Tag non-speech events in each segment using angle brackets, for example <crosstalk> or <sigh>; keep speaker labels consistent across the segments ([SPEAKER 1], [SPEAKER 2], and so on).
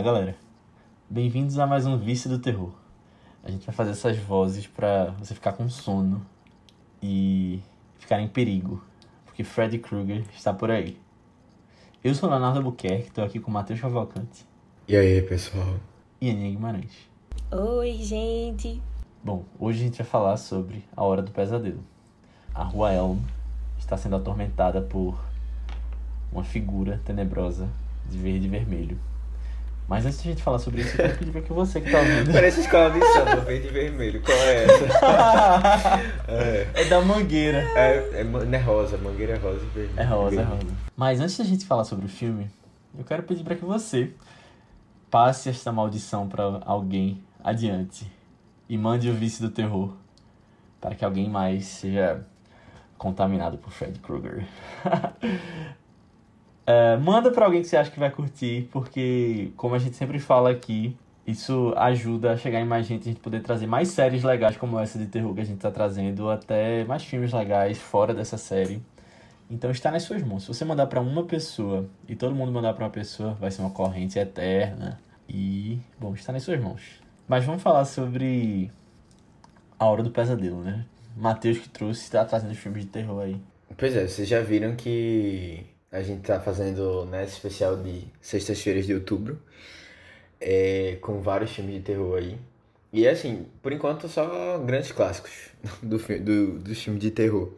[SPEAKER 1] Fala galera. Bem-vindos a mais um Vício do Terror. A gente vai fazer essas vozes pra você ficar com sono e ficar em perigo, porque Freddy Krueger está por aí. Eu sou Leonardo Albuquerque, estou aqui com o Matheus Cavalcante
[SPEAKER 2] E aí, pessoal?
[SPEAKER 1] e Aninha Guimarães.
[SPEAKER 3] Oi, gente.
[SPEAKER 1] Bom, hoje a gente vai falar sobre a Hora do Pesadelo. A Rua Elm está sendo atormentada por uma figura tenebrosa de verde e vermelho. Mas antes de a gente falar sobre isso, eu quero pedir para que você que está ouvindo... <laughs>
[SPEAKER 2] Parece escola de samba, verde e vermelho. Qual é essa? <laughs> é,
[SPEAKER 1] é da Mangueira.
[SPEAKER 2] é, é, é rosa, mangueira é rosa e vermelho.
[SPEAKER 1] É rosa, é
[SPEAKER 2] Vermelho.
[SPEAKER 1] rosa. Mas antes da gente falar sobre o filme, eu quero pedir para que você passe esta maldição para alguém adiante e mande o vício do terror para que alguém mais seja contaminado por Fred Krueger. <laughs> É, manda para alguém que você acha que vai curtir, porque como a gente sempre fala aqui, isso ajuda a chegar em mais gente, a gente poder trazer mais séries legais como essa de terror que a gente está trazendo, até mais filmes legais fora dessa série. Então está nas suas mãos. Se você mandar para uma pessoa e todo mundo mandar para uma pessoa, vai ser uma corrente eterna. E, bom, está nas suas mãos. Mas vamos falar sobre a Hora do Pesadelo, né? Matheus que trouxe, está trazendo filmes de terror aí.
[SPEAKER 2] Pois é, vocês já viram que a gente tá fazendo né, esse especial de sextas-feiras de outubro, é, com vários filmes de terror aí. E assim, por enquanto só grandes clássicos <laughs> do, do, dos filmes de terror.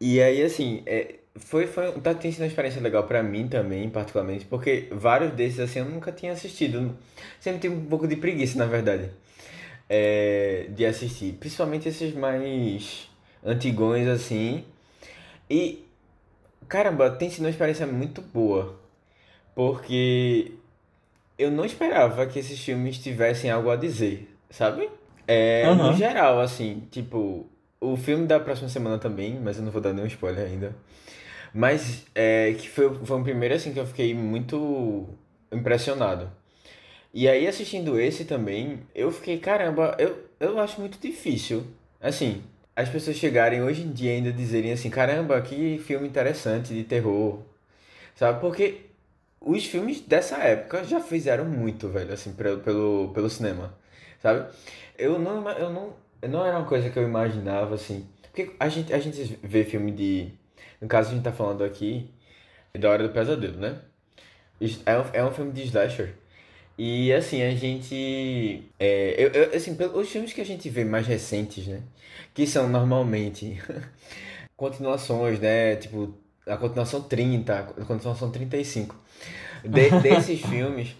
[SPEAKER 2] E aí, assim, é, foi, foi, tá, tem sido uma experiência legal pra mim também, particularmente, porque vários desses, assim, eu nunca tinha assistido. Sempre tive um pouco de preguiça, na verdade, é, de assistir. Principalmente esses mais antigões, assim. E, caramba, tem sido uma experiência muito boa. Porque eu não esperava que esses filmes tivessem algo a dizer, sabe? É,
[SPEAKER 1] Aham.
[SPEAKER 2] no geral, assim, tipo, o filme da próxima semana também, mas eu não vou dar nenhum spoiler ainda. Mas é, que foi, foi o primeiro, assim, que eu fiquei muito impressionado. E aí, assistindo esse também, eu fiquei, caramba, eu, eu acho muito difícil. Assim, as pessoas chegarem hoje em dia ainda dizerem assim, caramba, que filme interessante de terror. Sabe? Porque os filmes dessa época já fizeram muito, velho, assim, pelo, pelo, pelo cinema. Sabe? Eu não, eu não, não era uma coisa que eu imaginava, assim. Porque a gente, a gente vê filme de. No caso, a gente tá falando aqui da Hora do Pesadelo, né? É um, é um filme de slasher. E assim, a gente. É, eu, eu- assim, os filmes que a gente vê mais recentes, né? Que são normalmente <laughs> continuações, né? Tipo, a continuação 30, a continuação 35. De, <laughs> desses filmes,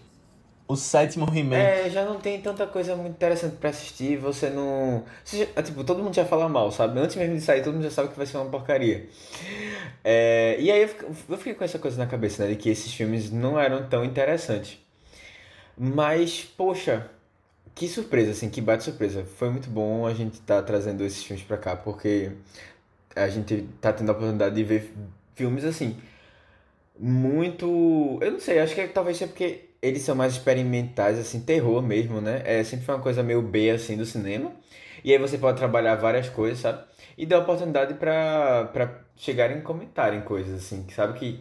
[SPEAKER 1] O sétimo remake.
[SPEAKER 2] é, já não tem tanta coisa muito interessante pra assistir, você não. Você já- tipo, todo mundo já fala mal, sabe? Antes mesmo de sair, todo mundo já sabe que vai ser uma porcaria. É, e aí eu eu fiquei com essa coisa na cabeça, né? De que esses filmes não eram tão interessantes. Mas, poxa, que surpresa, assim, que bate surpresa. Foi muito bom a gente tá trazendo esses filmes pra cá, porque a gente tá tendo a oportunidade de ver filmes assim muito. Eu não sei, acho que talvez seja porque eles são mais experimentais, assim, terror mesmo, né? É sempre foi uma coisa meio B, assim, do cinema. E aí você pode trabalhar várias coisas, sabe? E dá oportunidade pra, pra chegarem e comentarem coisas, assim, que sabe? Que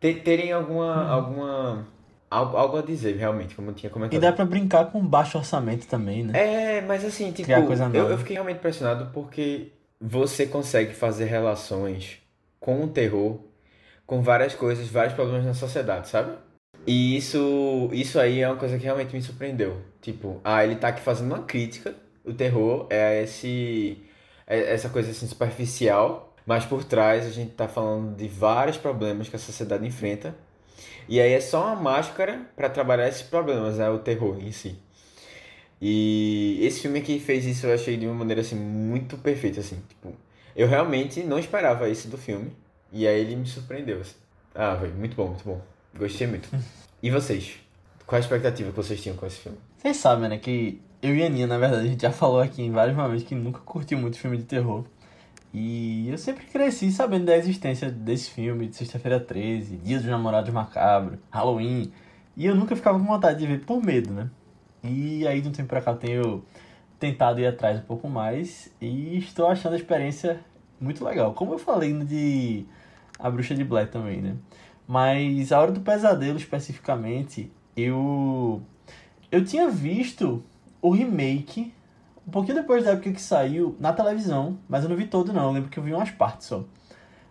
[SPEAKER 2] te- terem alguma, alguma, algo, algo a dizer, realmente, como eu tinha
[SPEAKER 1] E
[SPEAKER 2] comentado.
[SPEAKER 1] dá pra brincar com baixo orçamento também, né?
[SPEAKER 2] É, mas assim, tipo,
[SPEAKER 1] Criar coisa
[SPEAKER 2] eu, eu fiquei realmente impressionado porque você consegue fazer relações com o terror, com várias coisas, vários problemas na sociedade, sabe? E isso, isso aí é uma coisa que realmente me surpreendeu. Tipo, ah, ele tá aqui fazendo uma crítica, o terror é esse, é essa coisa assim superficial, mas por trás a gente tá falando de vários problemas que a sociedade enfrenta. E aí é só uma máscara para trabalhar esses problemas, né? O terror em si. E esse filme aqui fez isso, eu achei de uma maneira assim muito perfeita, assim, tipo, eu realmente não esperava isso do filme, e aí ele me surpreendeu, assim. Ah, velho, muito bom, muito bom. Gostei muito. <laughs> E vocês? Qual a expectativa que vocês tinham com esse filme?
[SPEAKER 1] Vocês sabem, né, que eu e a Aninha, na verdade, a gente já falou aqui em vários momentos que nunca curtiu muito filme de terror. E eu sempre cresci sabendo da existência desse filme, de Sexta-feira 13, Dia dos Namorados Macabro, Halloween. E eu nunca ficava com vontade de ver por medo, né? E aí, de um tempo pra cá, eu tenho tentado ir atrás um pouco mais e estou achando a experiência muito legal. Como eu falei de A Bruxa de Blair também, né? Mas A Hora do Pesadelo, especificamente, eu. Eu tinha visto o remake um pouquinho depois da época que saiu na televisão, mas eu não vi todo não, eu lembro que eu vi umas partes só.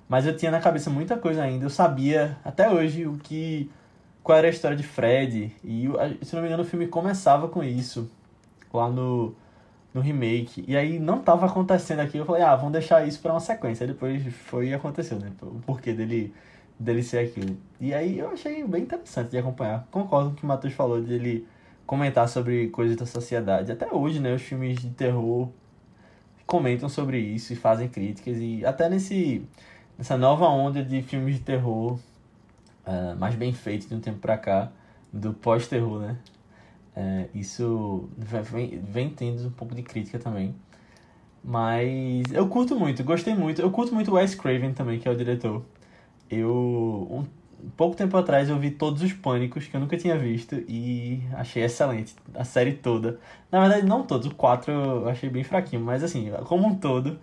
[SPEAKER 1] Mas eu tinha na cabeça muita coisa ainda, eu sabia até hoje o que qual era a história de Fred e se não me engano o filme começava com isso lá no no remake. E aí não tava acontecendo aqui, eu falei: "Ah, vamos deixar isso para uma sequência". Aí depois foi e aconteceu, né? O porquê dele dele ser aquilo. E aí eu achei bem interessante de acompanhar. Concordo com o que o Matheus falou de ele comentar sobre coisas da sociedade. Até hoje, né, os filmes de terror comentam sobre isso e fazem críticas e até nesse nessa nova onda de filmes de terror uh, mais bem feitos de um tempo pra cá, do pós-terror, né? Uh, isso vem, vem tendo um pouco de crítica também. Mas eu curto muito, gostei muito. Eu curto muito Wes Craven também, que é o diretor. Eu, um, pouco tempo atrás, eu vi todos os Pânicos, que eu nunca tinha visto, e achei excelente. A série toda. Na verdade, não todos, o 4 eu achei bem fraquinho, mas assim, como um todo,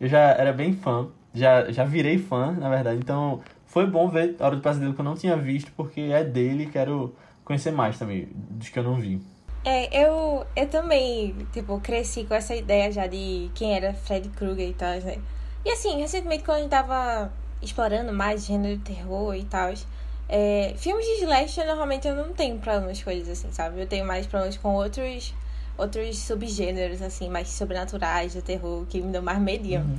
[SPEAKER 1] eu já era bem fã. Já, já virei fã, na verdade. Então, foi bom ver A Hora do Pesadelo que eu não tinha visto, porque é dele quero conhecer mais também, dos que eu não vi.
[SPEAKER 3] É, eu, eu também, tipo, cresci com essa ideia já de quem era Fred Krueger e tal, né? E assim, recentemente quando a gente tava explorando mais gênero de terror e tal. É, filmes de slasher, normalmente eu não tenho problemas com eles, assim, sabe? Eu tenho mais problemas com outros outros subgêneros, assim, mais sobrenaturais de terror, que me dão mais medinho. Uhum.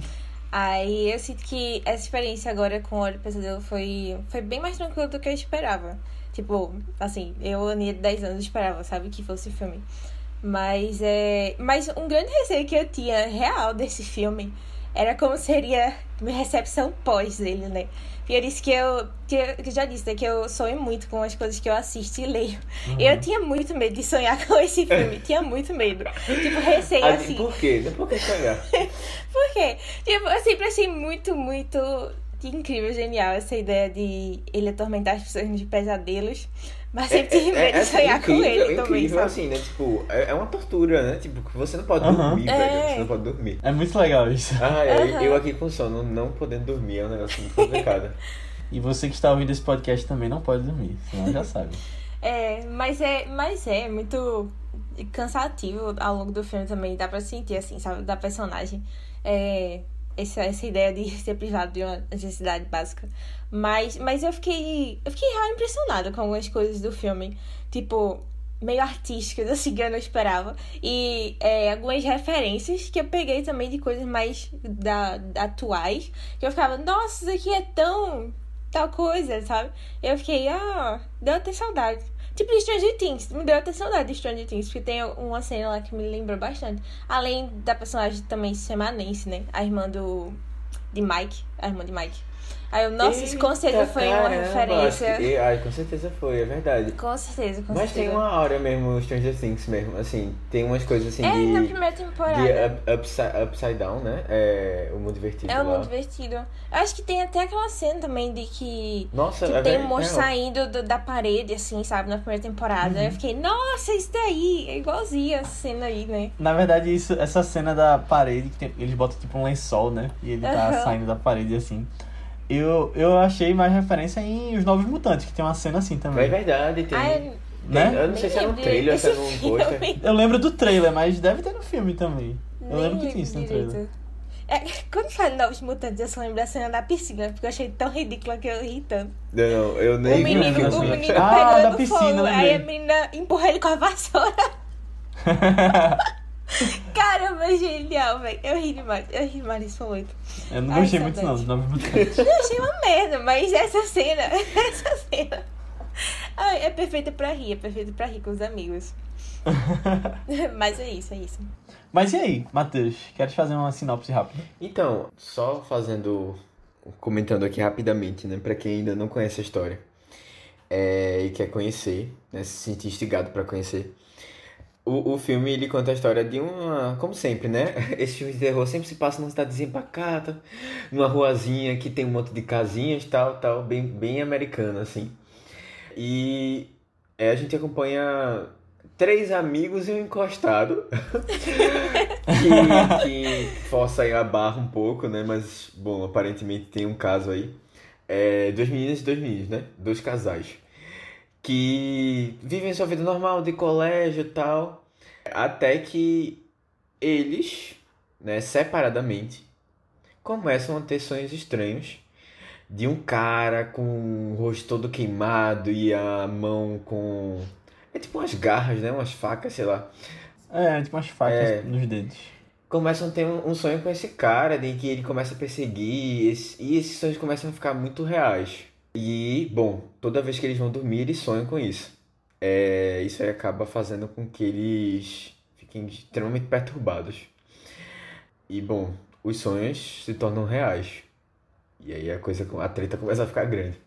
[SPEAKER 3] Aí eu sinto que essa experiência agora com o Olho Pesadelo foi, foi bem mais tranquila do que eu esperava. Tipo, assim, eu, Aninha de 10 anos, esperava, sabe, que fosse filme. Mas é. Mas um grande receio que eu tinha real <laughs> desse filme era como seria minha recepção pós dele, né? E eu disse que eu, que eu já disse, né, que eu sonho muito com as coisas que eu assisto e leio. Uhum. Eu tinha muito medo de sonhar <laughs> com esse filme, tinha muito medo. Tipo, receio assim.
[SPEAKER 2] Por quê? Por que sonhar? <laughs>
[SPEAKER 3] Por quê? Tipo, eu sempre achei muito, muito incrível, genial essa ideia de ele atormentar as pessoas nos pesadelos. Mas sempre tive medo de sonhar incrível, com ele
[SPEAKER 2] incrível,
[SPEAKER 3] também, sabe?
[SPEAKER 2] assim, né? Tipo, é, é uma tortura, né? Tipo, você não pode dormir, é. velho. Você não pode dormir.
[SPEAKER 1] É muito legal isso.
[SPEAKER 2] Ah, é, eu aqui com sono, não podendo dormir, é um negócio muito complicado.
[SPEAKER 1] e você que está ouvindo esse podcast também não pode dormir, senão já sabe.
[SPEAKER 3] É, mas é, mas é muito cansativo ao longo do filme também, dá pra sentir, assim, sabe, da personagem. É, essa, essa ideia de <laughs> ser privado de uma necessidade básica. Mas, mas eu fiquei. Eu fiquei real impressionada com algumas coisas do filme. Tipo, meio artísticas, <laughs> assim, que eu não esperava. E é, algumas referências que eu peguei também de coisas mais da, da, atuais. Que eu ficava, nossa, isso aqui é tão. tal coisa, sabe? Eu fiquei, ah, deu até saudade. Tipo de Stranger Things. Me deu até saudade de Stranger Things, porque tem uma cena lá que me lembrou bastante. Além da personagem também semanense, né? A irmã do. de Mike. A irmã de Mike. Aí eu, nossa, isso com certeza foi uma referência.
[SPEAKER 2] Que, ai, com certeza foi, é verdade.
[SPEAKER 3] Com certeza, com
[SPEAKER 2] Mas
[SPEAKER 3] certeza.
[SPEAKER 2] tem uma hora mesmo, Stranger Things mesmo, assim, tem umas coisas assim
[SPEAKER 3] é,
[SPEAKER 2] de...
[SPEAKER 3] na primeira temporada.
[SPEAKER 2] De up, upside, upside Down, né? É o mundo divertido
[SPEAKER 3] É o
[SPEAKER 2] lá.
[SPEAKER 3] mundo divertido. Eu acho que tem até aquela cena também de que...
[SPEAKER 2] Nossa,
[SPEAKER 3] que
[SPEAKER 2] é
[SPEAKER 3] tem um monstro
[SPEAKER 2] é,
[SPEAKER 3] saindo do, da parede, assim, sabe? Na primeira temporada. Uhum. Eu fiquei, nossa, isso daí! É igualzinho essa cena aí, né?
[SPEAKER 1] Na verdade, isso, essa cena da parede, que tem, eles botam tipo um lençol, né? E ele tá uhum. saindo da parede, assim eu, eu achei mais referência em Os Novos Mutantes, que tem uma cena assim também.
[SPEAKER 2] É verdade, tem.
[SPEAKER 3] Ai,
[SPEAKER 1] né?
[SPEAKER 2] Eu não sei se é no trailer ou se é no pôster.
[SPEAKER 1] Eu lembro do trailer, mas deve ter no filme também. Eu lembro que tinha isso no trailer.
[SPEAKER 3] É, quando fala Novos Mutantes, eu só lembro da cena da piscina, porque eu achei tão ridícula que eu ri tanto.
[SPEAKER 2] Não, não eu nem
[SPEAKER 3] o menino,
[SPEAKER 2] vi.
[SPEAKER 3] O menino
[SPEAKER 1] ah,
[SPEAKER 3] pegando
[SPEAKER 1] da piscina,
[SPEAKER 3] fogo, aí a menina empurra ele com a vassoura. <laughs> <laughs> Caramba, genial, velho. Eu ri demais. Eu ri demais desse momento.
[SPEAKER 1] Eu não gostei muito não Mutantes. <laughs>
[SPEAKER 3] Eu achei uma merda, mas essa cena, <laughs> essa cena... Ai, é perfeita pra rir, é perfeita pra rir com os amigos. mas é isso, é isso.
[SPEAKER 1] Mas e aí, Matheus? Queres fazer uma sinopse rápida?
[SPEAKER 2] Então, só fazendo... Comentando aqui rapidamente, né? Pra quem ainda não conhece a história. É, e quer conhecer, né? Se sentir instigado pra conhecer. O, o filme ele conta a história de uma. Como sempre, né? <laughs> Esse filme de terror sempre se passa numa cidadezinha pacata, numa ruazinha que tem um monte de casinhas tal, tal, bem, bem americana, assim. E é, a gente acompanha três amigos e um encostado <laughs> que, que força aí a barra um pouco, né? Mas, bom, aparentemente tem um caso aí. é, duas meninas e dois meninos, né? Dois casais. Que vivem sua vida normal, de colégio e tal. Até que eles, né, separadamente, começam a ter sonhos estranhos de um cara com o rosto todo queimado e a mão com. É tipo umas garras, né? Umas facas, sei lá.
[SPEAKER 1] É, tipo umas facas
[SPEAKER 2] É.
[SPEAKER 1] nos dedos.
[SPEAKER 2] Começam a ter um, sonho com esse cara, de que ele começa a perseguir, e esses sonhos começam a ficar muito reais. E, bom, toda vez que eles vão dormir, eles sonham com isso. É, isso aí acaba fazendo com que eles fiquem extremamente perturbados. E, bom, os sonhos se tornam reais. E aí a coisa, a treta começa a ficar grande.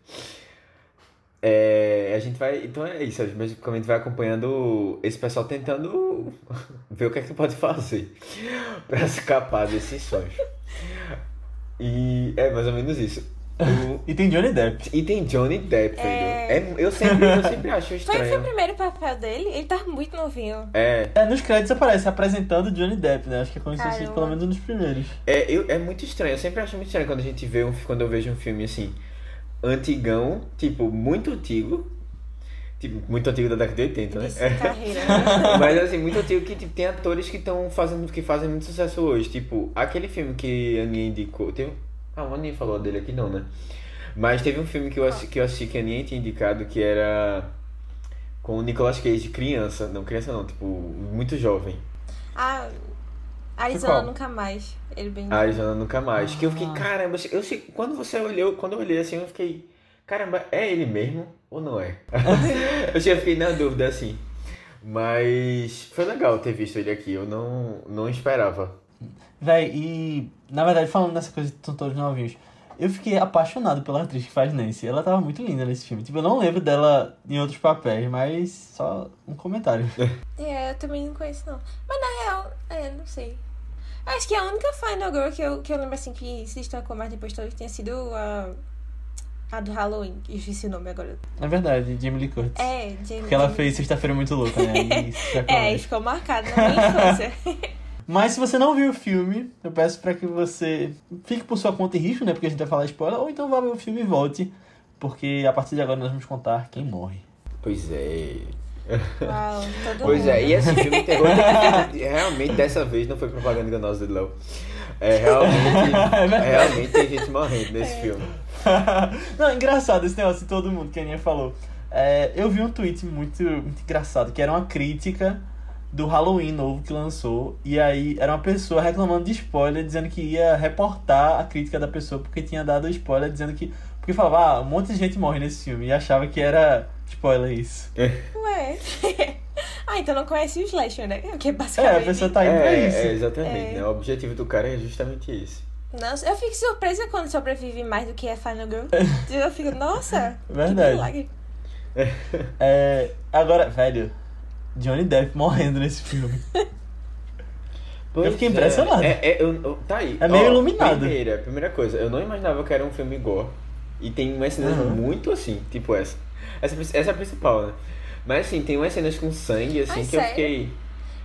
[SPEAKER 2] É, a gente vai. Então é isso, a gente vai acompanhando esse pessoal tentando <laughs> ver o que é que pode fazer pra escapar desses sonhos. E é mais ou menos isso. O-
[SPEAKER 1] E tem Johnny Depp.
[SPEAKER 2] e tem Johnny Depp.
[SPEAKER 3] É.
[SPEAKER 2] É, eu, sempre, eu sempre acho
[SPEAKER 3] Foi, <laughs> foi o
[SPEAKER 2] estranho.
[SPEAKER 3] primeiro papel dele? Ele tá muito novinho.
[SPEAKER 2] É,
[SPEAKER 1] É, nos créditos aparece apresentando Johnny Depp, né? Acho que é como se fosse pelo menos um dos primeiros.
[SPEAKER 2] é, eu, é muito estranho. Eu sempre acho muito estranho quando a gente vê um, quando eu vejo um filme assim, antigão, tipo, muito antigo. Tipo, muito antigo da década de 80, né?
[SPEAKER 3] Carreira. né? <laughs>
[SPEAKER 2] Mas assim, muito antigo que tipo, tem atores que estão fazendo que fazem muito sucesso hoje. Tipo, aquele filme que a Aninha indicou. Teve... Ah, a Aninha falou dele aqui não, né? Mas teve um filme que eu assisti que, eu assisti que a Aninha tinha indicado que era com o Nicolas Cage criança. Não, criança não, tipo, muito jovem.
[SPEAKER 3] Ah? Arizona nunca mais. Ele bem.
[SPEAKER 2] Arizona Nunca Mais. Que eu fiquei,
[SPEAKER 1] Ah.
[SPEAKER 2] caramba, eu sei, quando você olhou, quando eu olhei assim, eu fiquei, caramba, é ele mesmo ou não é? <laughs> eu já fiquei na dúvida assim. Mas foi legal ter visto ele aqui, eu não, não esperava.
[SPEAKER 1] Véi, e na verdade, falando dessa coisa de são todos novinhos, eu fiquei apaixonado pela atriz que faz Nancy. Ela tava muito linda nesse filme. Tipo, eu não lembro dela em outros papéis, mas só um comentário.
[SPEAKER 3] É, eu também não conheço, não. Mas na real, é, não sei. Acho que a única Final Girl que eu, que eu lembro assim que se destacou mais depois de todos tinha sido a. A do Halloween. Eu esqueci o nome agora.
[SPEAKER 1] É verdade, Jamie Lee Curtis.
[SPEAKER 3] É, Jamie.
[SPEAKER 1] Porque ela fez Sexta-feira Muito Louca, né? E <laughs> isso já
[SPEAKER 3] É, e ficou marcado na minha infância. <laughs>
[SPEAKER 1] Mas se você não viu o filme, eu peço pra que você fique por sua conta e risco, né? Porque a gente vai falar spoiler, ou então vá ver o filme e volte. Porque a partir de agora nós vamos contar quem morre.
[SPEAKER 2] Pois é.
[SPEAKER 3] Uau,
[SPEAKER 2] Pois
[SPEAKER 3] mundo.
[SPEAKER 2] é, e esse filme terror realmente dessa vez não foi propaganda enganosa do Léo. É realmente, <laughs>
[SPEAKER 1] verdade.
[SPEAKER 2] realmente tem gente morrendo nesse filme. <laughs>
[SPEAKER 1] não, engraçado esse negócio de todo mundo que a Aninha falou. É, eu vi um tweet muito, muito engraçado, que era uma crítica do Halloween novo que lançou. E aí era uma pessoa reclamando de spoiler, dizendo que ia reportar a crítica da pessoa porque tinha dado spoiler, dizendo que. Porque falava, ah, um monte de gente morre nesse filme. E achava que era spoiler isso.
[SPEAKER 3] Ué. <laughs> ah, então não conhece o Slasher, né? Porque
[SPEAKER 1] É,
[SPEAKER 3] basicamente.
[SPEAKER 1] a pessoa tá indo pra
[SPEAKER 2] É,
[SPEAKER 1] isso.
[SPEAKER 2] é, exatamente,
[SPEAKER 3] É.
[SPEAKER 2] né? O objetivo do cara é justamente esse.
[SPEAKER 3] Nossa, eu fico surpresa quando sobrevive mais do que a Final Girl. Eu fico, nossa,
[SPEAKER 1] Verdade.
[SPEAKER 3] que milagre.
[SPEAKER 1] É, agora, velho, Johnny Depp morrendo nesse filme. <laughs>
[SPEAKER 2] Pois
[SPEAKER 1] fiquei
[SPEAKER 2] é.
[SPEAKER 1] impressionado.
[SPEAKER 2] É, é, eu- eu- tá aí.
[SPEAKER 1] É meio
[SPEAKER 2] Ó,
[SPEAKER 1] iluminado.
[SPEAKER 2] Primeira, primeira coisa, eu não imaginava que era um filme gore. E tem umas cenas
[SPEAKER 1] Uhum.
[SPEAKER 2] muito assim, tipo essa. essa. Essa é a principal, né? Mas assim, tem umas cenas com sangue, assim,
[SPEAKER 3] Ai,
[SPEAKER 2] que eu
[SPEAKER 3] sério?
[SPEAKER 2] fiquei.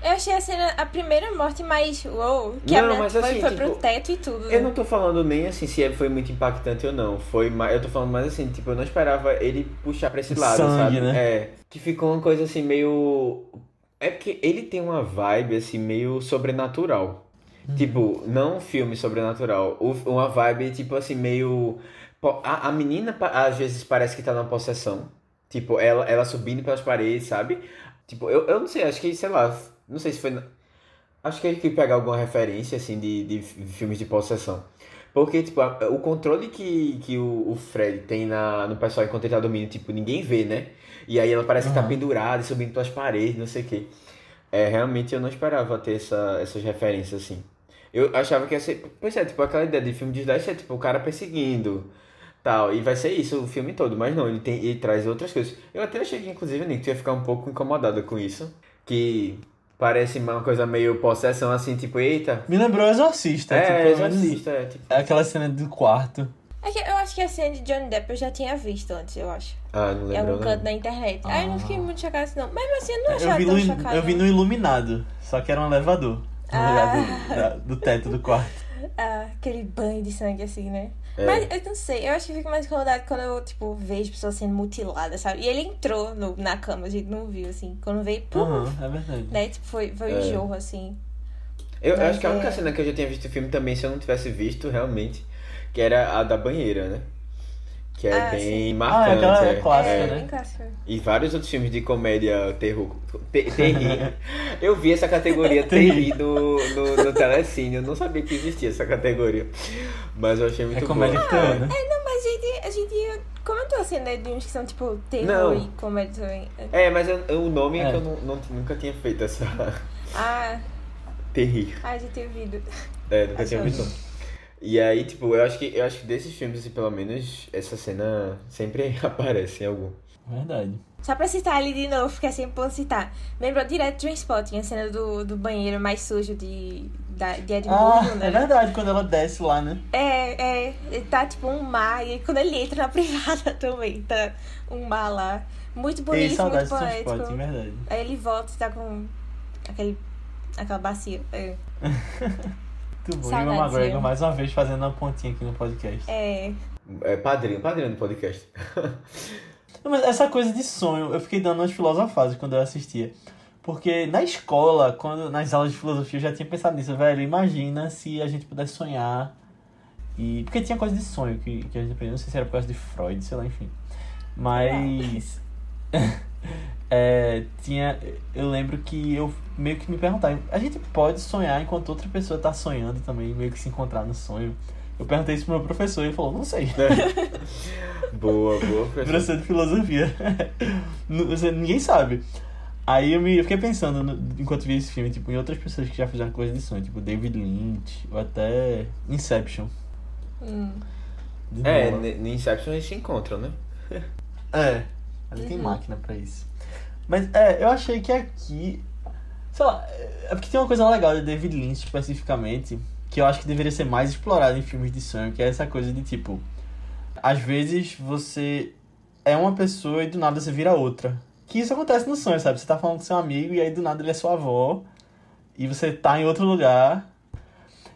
[SPEAKER 3] Eu achei a cena, a primeira morte mais uou, que
[SPEAKER 2] Não,
[SPEAKER 3] a
[SPEAKER 2] mas
[SPEAKER 3] foi,
[SPEAKER 2] assim,
[SPEAKER 3] foi
[SPEAKER 2] tipo,
[SPEAKER 3] pro teto e tudo.
[SPEAKER 2] Eu não tô falando nem assim se foi muito impactante ou não. Foi mais, eu tô falando mais assim, tipo, eu não esperava ele puxar pra esse lado,
[SPEAKER 1] Sangue,
[SPEAKER 2] sabe?
[SPEAKER 1] né?
[SPEAKER 2] É. Que ficou uma coisa assim meio. É porque ele tem uma vibe assim meio sobrenatural.
[SPEAKER 1] Uhum.
[SPEAKER 2] Tipo, não um filme sobrenatural. Uma vibe, tipo assim, meio. A, a menina às vezes parece que tá numa possessão. Tipo, ela, ela subindo pelas paredes, sabe? Tipo, eu, eu não sei, acho que, sei lá, não sei se foi. na- Acho que ele quis pegar alguma referência, assim, de, de fi- filmes de possessão. Porque, tipo, a- o controle que, que o, o Fred tem na, no pessoal enquanto ele tá dormindo, tipo, ninguém vê, né? E aí ela parece que tá pendurada e subindo pelas paredes, não sei o quê. É, realmente eu não esperava ter essa, essas referências, assim. Eu achava que ia ser. Pois é, tipo, aquela ideia de filme de slash é tipo o cara perseguindo. Tal, e vai ser isso o filme todo, mas não, ele, tem, ele traz outras coisas. Eu até achei que, inclusive, Nick, tu ia ficar um pouco incomodada com isso. Que parece uma coisa meio possessão, assim, tipo, eita.
[SPEAKER 1] Me lembrou Exorcista. tipo,
[SPEAKER 2] É,
[SPEAKER 1] menos
[SPEAKER 2] exorcista, é, tipo.
[SPEAKER 1] É aquela cena do quarto.
[SPEAKER 3] É que eu acho que a cena de Johnny Depp eu já tinha visto antes, eu acho.
[SPEAKER 2] Ah, não
[SPEAKER 3] Em
[SPEAKER 2] lembro.
[SPEAKER 3] algum
[SPEAKER 2] não.
[SPEAKER 3] canto da internet. Aí eu não fiquei muito chocada assim, não. Mesmo assim, eu não
[SPEAKER 1] Eu
[SPEAKER 3] achava
[SPEAKER 1] vi,
[SPEAKER 3] tão
[SPEAKER 1] no,
[SPEAKER 3] chocada.
[SPEAKER 1] eu vi no Iluminado, só que era um elevador. No
[SPEAKER 3] Ah.
[SPEAKER 1] lugar do, da- do teto do quarto.
[SPEAKER 3] Aquele banho de sangue assim, né?
[SPEAKER 2] É.
[SPEAKER 3] Mas eu não sei, eu acho que fico mais incomodado quando eu, tipo, vejo pessoas sendo mutiladas, sabe? E ele entrou no, na cama, a gente não viu, assim. Quando veio, pum,
[SPEAKER 1] Aham, é verdade.
[SPEAKER 3] né? Tipo, foi, foi um
[SPEAKER 2] É.
[SPEAKER 3] jorro, assim.
[SPEAKER 2] Eu, eu acho que a única
[SPEAKER 3] é-
[SPEAKER 2] cena que eu já tinha visto o filme também, se eu não tivesse visto realmente, que era a da banheira, né? Que é
[SPEAKER 3] Ah,
[SPEAKER 2] bem
[SPEAKER 3] sim.
[SPEAKER 2] marcante.
[SPEAKER 1] Ah, é
[SPEAKER 2] é.
[SPEAKER 1] clássica,
[SPEAKER 3] é,
[SPEAKER 1] né?
[SPEAKER 3] bem clássico.
[SPEAKER 2] E vários outros filmes de comédia terror. Te, terri. <laughs> Eu vi essa categoria
[SPEAKER 1] Terri.
[SPEAKER 2] no, no, no Telecine. Eu não sabia que existia essa categoria. Mas eu achei muito
[SPEAKER 1] É comédia que tem, né?
[SPEAKER 3] É, não, mas a gente, a gente comentou assim, né? De uns que são, tipo, terror
[SPEAKER 2] Não.
[SPEAKER 3] e comédia também.
[SPEAKER 2] É, mas eu- o nome é,
[SPEAKER 1] É.
[SPEAKER 2] que eu não, não- nunca tinha feito essa
[SPEAKER 3] Ah,
[SPEAKER 2] terri.
[SPEAKER 3] ah, já tinha ouvido.
[SPEAKER 2] É, nunca tinha
[SPEAKER 3] Achou.
[SPEAKER 2] E aí, tipo, eu acho que eu acho que desses filmes, assim, pelo menos, essa cena sempre <laughs> aparece em algum.
[SPEAKER 1] Verdade.
[SPEAKER 3] Só pra citar ali de novo, porque é sempre bom citar. Lembrou direto Trainspotting, a cena do, do banheiro mais sujo de, da, de
[SPEAKER 1] Ah,
[SPEAKER 3] Edimburgo, né?
[SPEAKER 1] é verdade, quando ela desce lá, né?
[SPEAKER 3] É, é, tá tipo um mar, e aí quando ele entra na <laughs> privada também, tá um mar lá. Muito
[SPEAKER 1] Ei,
[SPEAKER 3] bonito, muito poético.
[SPEAKER 1] em verdade.
[SPEAKER 3] Aí ele volta e tá com aquele, aquela bacia. É, <laughs>
[SPEAKER 1] Muito bom. E o
[SPEAKER 3] Saudades,
[SPEAKER 1] McGregor mais uma vez fazendo uma pontinha aqui no podcast.
[SPEAKER 3] é,
[SPEAKER 2] É padrinho, padrinho do podcast. <laughs>
[SPEAKER 1] Mas essa coisa de sonho, eu fiquei dando umas filosofadas quando eu assistia. Porque na escola, quando nas aulas de filosofia, eu já tinha pensado nisso, velho. Imagina se a gente pudesse sonhar. E. Porque tinha coisa de sonho que, que a gente aprendeu, não sei se era por causa de Freud, sei lá, enfim. Mas. <laughs> é, tinha. Eu lembro que eu meio que me perguntava, a gente pode sonhar enquanto outra pessoa tá sonhando também, meio que se encontrar no sonho. Eu perguntei isso pro meu professor e ele falou, não sei. <laughs>
[SPEAKER 2] boa, boa, <laughs> professor.
[SPEAKER 1] Professor de filosofia. <laughs> Ninguém sabe. Aí eu, me, eu fiquei pensando, no- enquanto vi esse filme, tipo, em outras pessoas que já fizeram coisa de sonho, tipo David Lynch, ou até Inception.
[SPEAKER 3] hum,
[SPEAKER 2] É,
[SPEAKER 1] De boa.
[SPEAKER 2] n- no Inception eles se encontram, né?
[SPEAKER 1] É, ali tem
[SPEAKER 3] Uhum.
[SPEAKER 1] máquina pra isso. Mas é, eu achei que aqui. Sei lá, é porque tem uma coisa legal de David Lynch especificamente, que eu acho que deveria ser mais explorada em filmes de sonho, que é essa coisa de tipo. Às vezes você é uma pessoa e do nada você vira outra. Que isso acontece no sonho, sabe? Você tá falando com seu amigo e aí do nada ele é sua avó e você tá em outro lugar.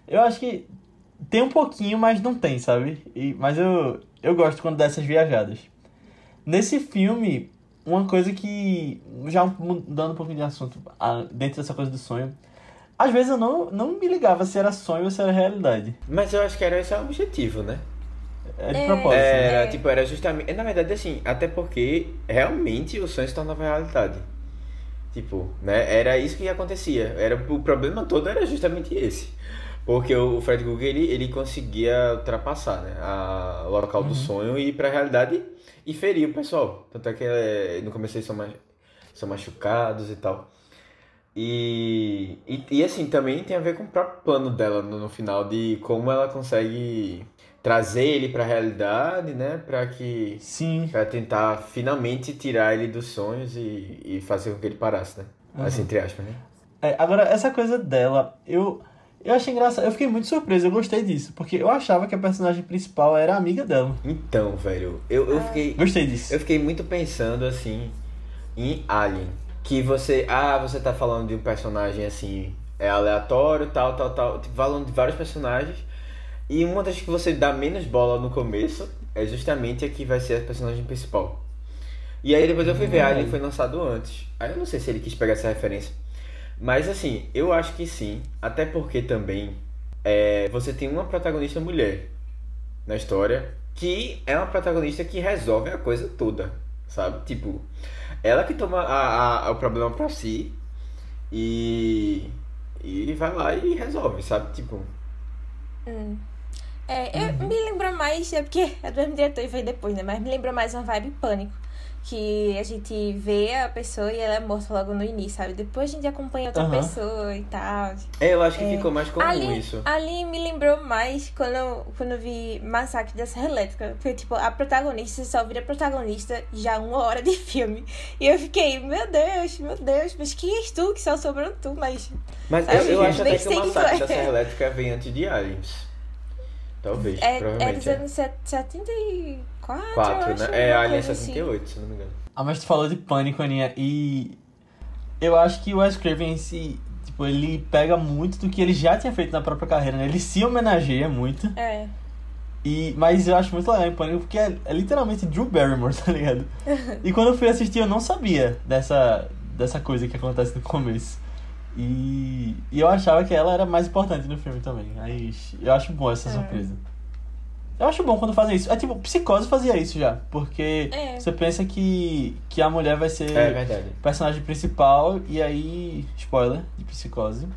[SPEAKER 1] Eu acho que tem um pouquinho, mas não tem, sabe? E, mas eu, eu gosto quando dá essas viajadas. Nesse filme, uma coisa que, já mudando um pouquinho de assunto, dentro dessa coisa do sonho, às vezes eu não, não me ligava se era sonho ou se era realidade.
[SPEAKER 2] Mas eu acho que era esse o objetivo, né?
[SPEAKER 1] É de
[SPEAKER 3] É.
[SPEAKER 1] propósito. né?
[SPEAKER 2] Era,
[SPEAKER 3] É.
[SPEAKER 2] tipo, era justamente. Na verdade, assim, até porque realmente o sonho se tornava realidade. Tipo, né? Era isso que acontecia. Era, o problema todo era justamente esse. Porque o Fred Krueger, ele, ele conseguia ultrapassar, né? A, o local do sonho e ir pra realidade e ferir o pessoal. Tanto é que eh, no começo eles são, ma- são machucados e tal. E, e, e, assim, também tem a ver com o próprio plano dela no, no final, de como ela consegue trazer ele pra realidade, né? Pra que.
[SPEAKER 1] Sim.
[SPEAKER 2] Pra tentar finalmente tirar ele dos sonhos e, e fazer com que ele parasse, né? Assim, entre aspas, né?
[SPEAKER 1] É, agora, essa coisa dela, eu, eu achei engraçado. Eu fiquei muito surpreso, eu gostei disso. Porque eu achava que a personagem principal era amiga dela.
[SPEAKER 2] Então, velho, eu, eu fiquei.
[SPEAKER 1] Gostei disso.
[SPEAKER 2] Eu fiquei muito pensando assim em Alien. Que você. Ah, você tá falando de um personagem assim. É aleatório, tal, tal, tal. Tipo, falando de vários personagens. E uma das que você dá menos bola no começo é justamente a que vai ser a personagem principal. E aí depois eu fui ver,
[SPEAKER 1] Hum.
[SPEAKER 2] Alien foi lançado antes. Aí eu não sei se ele quis pegar essa referência. Mas assim, eu acho que sim. Até porque também é, você tem uma protagonista mulher na história que é uma protagonista que resolve a coisa toda, sabe? Tipo, ela que toma a, a- o problema pra si e, e vai lá e resolve, sabe? Tipo,
[SPEAKER 3] hum. É, eu, me lembra mais, é porque <laughs> é do mesmo diretor e veio depois, né? Mas me lembra mais uma vibe pânico que a gente vê a pessoa e ela é morta logo no início, sabe? Depois a gente acompanha outra
[SPEAKER 1] uhum.
[SPEAKER 3] pessoa e tal.
[SPEAKER 2] É, eu acho que
[SPEAKER 3] é.
[SPEAKER 2] ficou mais comum
[SPEAKER 3] ali,
[SPEAKER 2] isso.
[SPEAKER 3] Ali me lembrou mais quando eu, quando eu vi Massacre da Serra Elétrica. Porque, tipo, a protagonista só vira protagonista já uma hora de filme. E eu fiquei, meu Deus, meu Deus, mas quem és tu que só sobrou tu? Mas,
[SPEAKER 2] mas eu, eu acho até que o Massacre
[SPEAKER 3] é.
[SPEAKER 2] da Serra Elétrica vem antes de Aliens. Talvez,
[SPEAKER 3] é, é
[SPEAKER 2] provavelmente.
[SPEAKER 3] É dos anos 70 e...
[SPEAKER 2] 4?
[SPEAKER 3] 4,
[SPEAKER 2] né? É
[SPEAKER 3] a
[SPEAKER 2] Alien
[SPEAKER 3] 68, assim.
[SPEAKER 2] se não me engano.
[SPEAKER 1] Ah, mas tu falou de pânico, Aninha, e eu acho que o Wes Craven se. Tipo, ele pega muito do que ele já tinha feito na própria carreira, né? Ele se homenageia muito.
[SPEAKER 3] É.
[SPEAKER 1] E, mas eu acho muito legal em Pânico, porque é, é literalmente Drew Barrymore, <laughs> tá ligado? e quando eu fui assistir, eu não sabia dessa, dessa coisa que acontece no começo. E, e eu achava que ela era mais importante no filme também. Aí eu acho bom essa
[SPEAKER 3] é.
[SPEAKER 1] surpresa. Eu acho bom quando fazem isso. É tipo, Psicose fazia isso já. Porque
[SPEAKER 3] É.
[SPEAKER 1] você pensa que, que a mulher vai ser
[SPEAKER 2] É
[SPEAKER 1] personagem principal e aí, spoiler, de Psicose,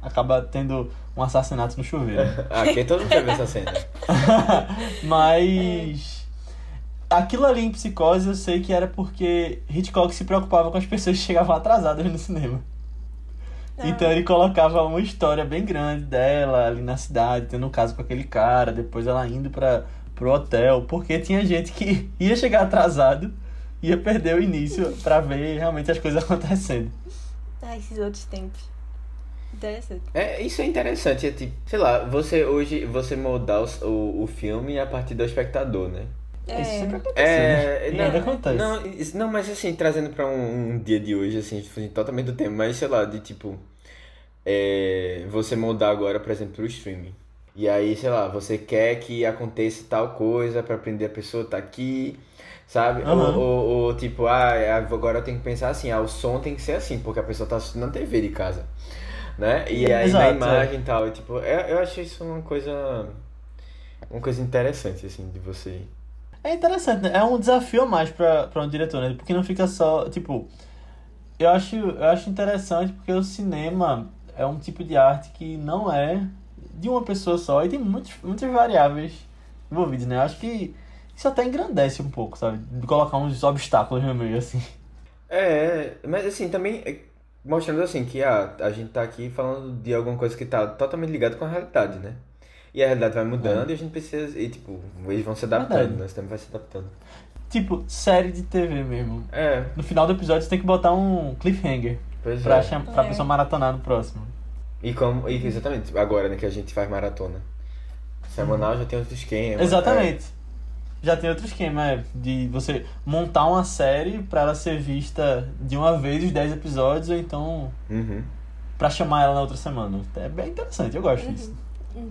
[SPEAKER 1] acaba tendo um assassinato no chuveiro. <laughs>
[SPEAKER 2] Aqui todo mundo já viu essa cena. <laughs>
[SPEAKER 1] Mas. Aquilo ali em Psicose eu sei que era porque Hitchcock se preocupava com as pessoas que chegavam atrasadas no cinema.
[SPEAKER 3] Ah.
[SPEAKER 1] Então ele colocava uma história bem grande dela ali na cidade, tendo um caso com aquele cara, depois ela indo para pro hotel, porque tinha gente que <laughs> ia chegar atrasado, ia perder o início pra ver realmente as coisas <laughs> acontecendo.
[SPEAKER 3] Ai, esses outros tempos. Interessante.
[SPEAKER 2] É, isso é interessante, é tipo, sei lá, você hoje, você moldar o, o, o filme a partir do espectador, né?
[SPEAKER 1] Isso
[SPEAKER 3] É.
[SPEAKER 1] sempre acontece.
[SPEAKER 2] É,
[SPEAKER 1] né?
[SPEAKER 2] não,
[SPEAKER 1] Ainda acontece.
[SPEAKER 2] Não, isso- não, mas assim, trazendo pra um, um dia de hoje, assim, fugir totalmente do tema, mas sei lá, de tipo, é, você moldar agora, por exemplo, pro streaming. E aí, sei lá, você quer que aconteça tal coisa pra aprender a pessoa tá aqui, sabe? Ou,
[SPEAKER 1] Aham.
[SPEAKER 2] ou, ou, tipo, ah, é, agora eu tenho que pensar assim, ah, o som tem que ser assim, porque a pessoa tá assistindo na TV de casa, né? E aí na
[SPEAKER 1] Exato,
[SPEAKER 2] imagem e tal, e, tipo, eu, eu acho isso uma coisa, uma coisa interessante, assim, de você...
[SPEAKER 1] É interessante, né? É um desafio a mais pra um diretor, né? Porque não fica só, tipo... Eu acho, eu acho interessante porque o cinema é um tipo de arte que não é de uma pessoa só e tem muitos, muitas variáveis envolvidas, né? Eu acho que isso até engrandece um pouco, sabe? De colocar uns obstáculos no meio, assim.
[SPEAKER 2] É, mas assim, também é, mostrando assim que ah, a gente tá aqui falando de alguma coisa que tá totalmente ligada com a realidade, né? E a realidade vai mudando e a gente precisa. E tipo, eles vão se adaptando,
[SPEAKER 1] Verdade.
[SPEAKER 2] nós também vai se adaptando.
[SPEAKER 1] Tipo, série de TV mesmo.
[SPEAKER 2] É,
[SPEAKER 1] No final do episódio você tem que botar um cliffhanger
[SPEAKER 2] pois
[SPEAKER 1] pra,
[SPEAKER 2] é.
[SPEAKER 1] pra
[SPEAKER 3] É.
[SPEAKER 1] pessoa maratonar no próximo.
[SPEAKER 2] E como. E exatamente, agora né, que a gente faz maratona. Semanal já tem outro esquema.
[SPEAKER 1] Exatamente. Já tem outro esquema, é, de você montar uma série pra ela ser vista de uma vez os 10 episódios, ou então
[SPEAKER 2] É. Uhum.
[SPEAKER 1] pra chamar ela na outra semana. É bem interessante, eu gosto disso.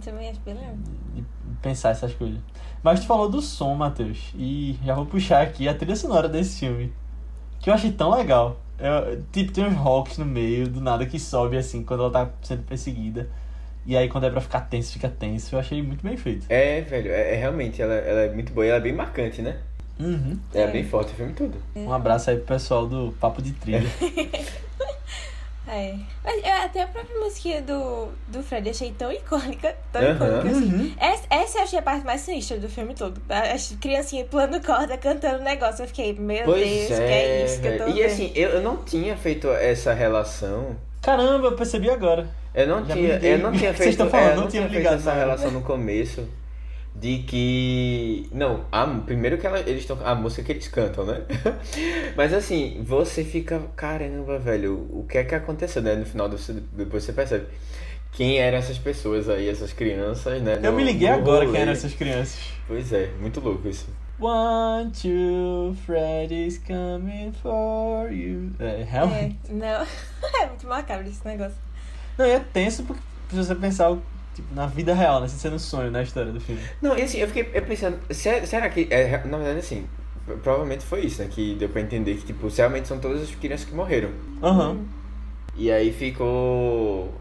[SPEAKER 3] Também acho bem legal.
[SPEAKER 1] De pensar essas coisas. Mas tu falou do som, Matheus, e já vou puxar aqui a trilha sonora desse filme. Que eu achei tão legal. Eu- tipo, tem uns rocks no meio, do nada que sobe assim, quando ela tá sendo perseguida. E aí quando é pra ficar tenso, fica tenso. Eu achei muito bem feito.
[SPEAKER 2] É, velho, é, é realmente, ela, ela é muito boa e ela é bem marcante, né?
[SPEAKER 1] Uhum.
[SPEAKER 2] É,
[SPEAKER 3] É.
[SPEAKER 2] bem forte o filme todo.
[SPEAKER 1] Um abraço aí pro pessoal do Papo de Trilha. <laughs>
[SPEAKER 3] É. Mas eu- até a própria musiquinha do, do Fred achei tão icônica. Tão
[SPEAKER 2] Aham.
[SPEAKER 3] icônica assim.
[SPEAKER 1] Uhum.
[SPEAKER 3] Essa, essa eu achei a parte mais sinistra do filme todo. As criancinhas pulando corda, cantando negócio. Eu fiquei, meu
[SPEAKER 2] Pois
[SPEAKER 3] Deus,
[SPEAKER 2] é,
[SPEAKER 3] que é isso que eu tô
[SPEAKER 2] E
[SPEAKER 3] vendo?
[SPEAKER 2] assim, eu, eu não tinha feito essa relação.
[SPEAKER 1] Caramba, eu percebi agora.
[SPEAKER 2] Eu não
[SPEAKER 1] Já
[SPEAKER 2] tinha, eu não tinha <laughs>
[SPEAKER 1] Vocês
[SPEAKER 2] feito,
[SPEAKER 1] estão falando,
[SPEAKER 2] é, eu
[SPEAKER 1] não
[SPEAKER 2] não
[SPEAKER 1] tinha
[SPEAKER 2] tinha feito
[SPEAKER 1] ligado
[SPEAKER 2] essa relação no começo de que não, a, primeiro que ela, eles estão a música que eles cantam, né? <laughs> Mas assim, você fica, caramba, velho, o que é que aconteceu, né? No final você, depois você percebe quem eram essas pessoas aí, essas crianças, né?
[SPEAKER 1] Eu
[SPEAKER 2] no-
[SPEAKER 1] me liguei agora
[SPEAKER 2] rolê.
[SPEAKER 1] quem eram essas crianças.
[SPEAKER 2] Pois é, muito louco isso.
[SPEAKER 1] One, two, Freddy's coming for you. É, realmente.
[SPEAKER 3] É, não. <laughs> é muito macabro esse negócio.
[SPEAKER 1] Não, e é tenso porque se você pensar tipo, na vida real, né? No sonho, na história do filme.
[SPEAKER 2] Não, e assim, eu fiquei eu pensando, se- será que. É, na verdade, assim, provavelmente foi isso, né? Que deu pra entender que, tipo, realmente são todas as crianças que morreram.
[SPEAKER 1] Aham.
[SPEAKER 2] E aí ficou.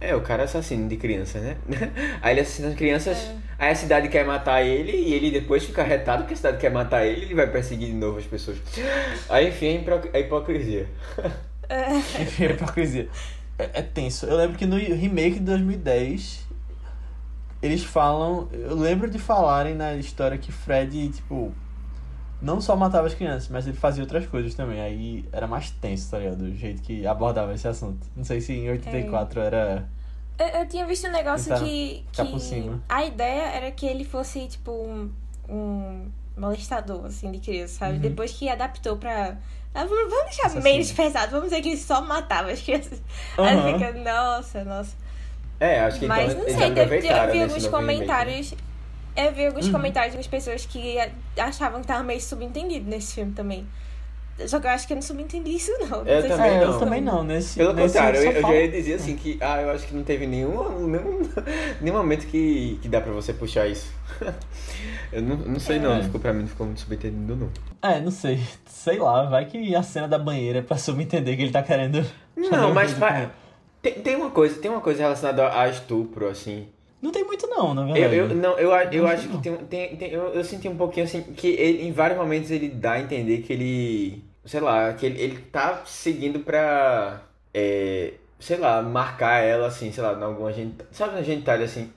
[SPEAKER 2] É, o cara é assassino de crianças, né? <laughs> Aí ele assassina as crianças,
[SPEAKER 3] É.
[SPEAKER 2] aí a cidade quer matar ele e ele depois fica retado porque a cidade quer matar ele e ele vai perseguir de novo as pessoas. Aí enfim, a hipro- a hipocrisia.
[SPEAKER 3] É,
[SPEAKER 1] Enfim, <laughs> a hipocrisia. É, é tenso. Eu lembro que no remake de 2010, eles falam. Eu lembro de falarem na história que Fred, tipo. Não só matava as crianças, mas ele fazia outras coisas também. Aí era mais tenso, tá ligado? O jeito que abordava esse assunto. Não sei se em 84 era.
[SPEAKER 3] eu, eu tinha visto um negócio
[SPEAKER 1] Tentar
[SPEAKER 3] que,
[SPEAKER 1] cima.
[SPEAKER 3] a ideia era que ele fosse, tipo, um molestador, assim, de criança, sabe?
[SPEAKER 1] Uhum.
[SPEAKER 3] Depois que adaptou pra. Ah, vamos, deixar
[SPEAKER 1] Assassino.
[SPEAKER 3] menos pesado, vamos dizer que ele só matava as crianças. Aí
[SPEAKER 1] Aham.
[SPEAKER 3] fica, nossa, nossa.
[SPEAKER 2] É, acho que
[SPEAKER 3] Mas
[SPEAKER 2] então
[SPEAKER 3] não sei, eu vi alguns
[SPEAKER 2] né?
[SPEAKER 3] comentários. Eu vi alguns
[SPEAKER 1] Uhum.
[SPEAKER 3] comentários de algumas pessoas que achavam que tava meio subentendido nesse filme também. Só que eu acho que eu não subentendi isso, não. não
[SPEAKER 2] Eu
[SPEAKER 3] sei se
[SPEAKER 2] também
[SPEAKER 1] é,
[SPEAKER 2] não.
[SPEAKER 1] eu também não. Nesse,
[SPEAKER 2] Pelo
[SPEAKER 1] nesse
[SPEAKER 2] contrário, eu, eu já ia dizer assim que, ah, eu acho que não teve nenhum, <laughs> nenhum, nenhum momento que, que dá pra você puxar isso. <laughs> Eu não, não sei não,
[SPEAKER 1] É.
[SPEAKER 2] ficou pra mim não ficou muito subentendido não.
[SPEAKER 1] É, não sei. Sei lá, vai que a cena da banheira é pra subentender que ele tá querendo.
[SPEAKER 2] Não, mas
[SPEAKER 1] com-
[SPEAKER 2] tem, tem uma coisa, tem uma coisa relacionada a estupro, assim.
[SPEAKER 1] Não tem muito, não, na
[SPEAKER 2] Eu,
[SPEAKER 1] verdade.
[SPEAKER 2] eu, não, eu, eu
[SPEAKER 1] Não,
[SPEAKER 2] acho que tem, tem, tem eu, eu senti um pouquinho assim, que ele, em vários momentos ele dá a entender que ele, sei lá, que ele, ele tá seguindo pra, é, sei lá, marcar ela, assim, sei lá, em alguma gente, sabe na genitália, assim,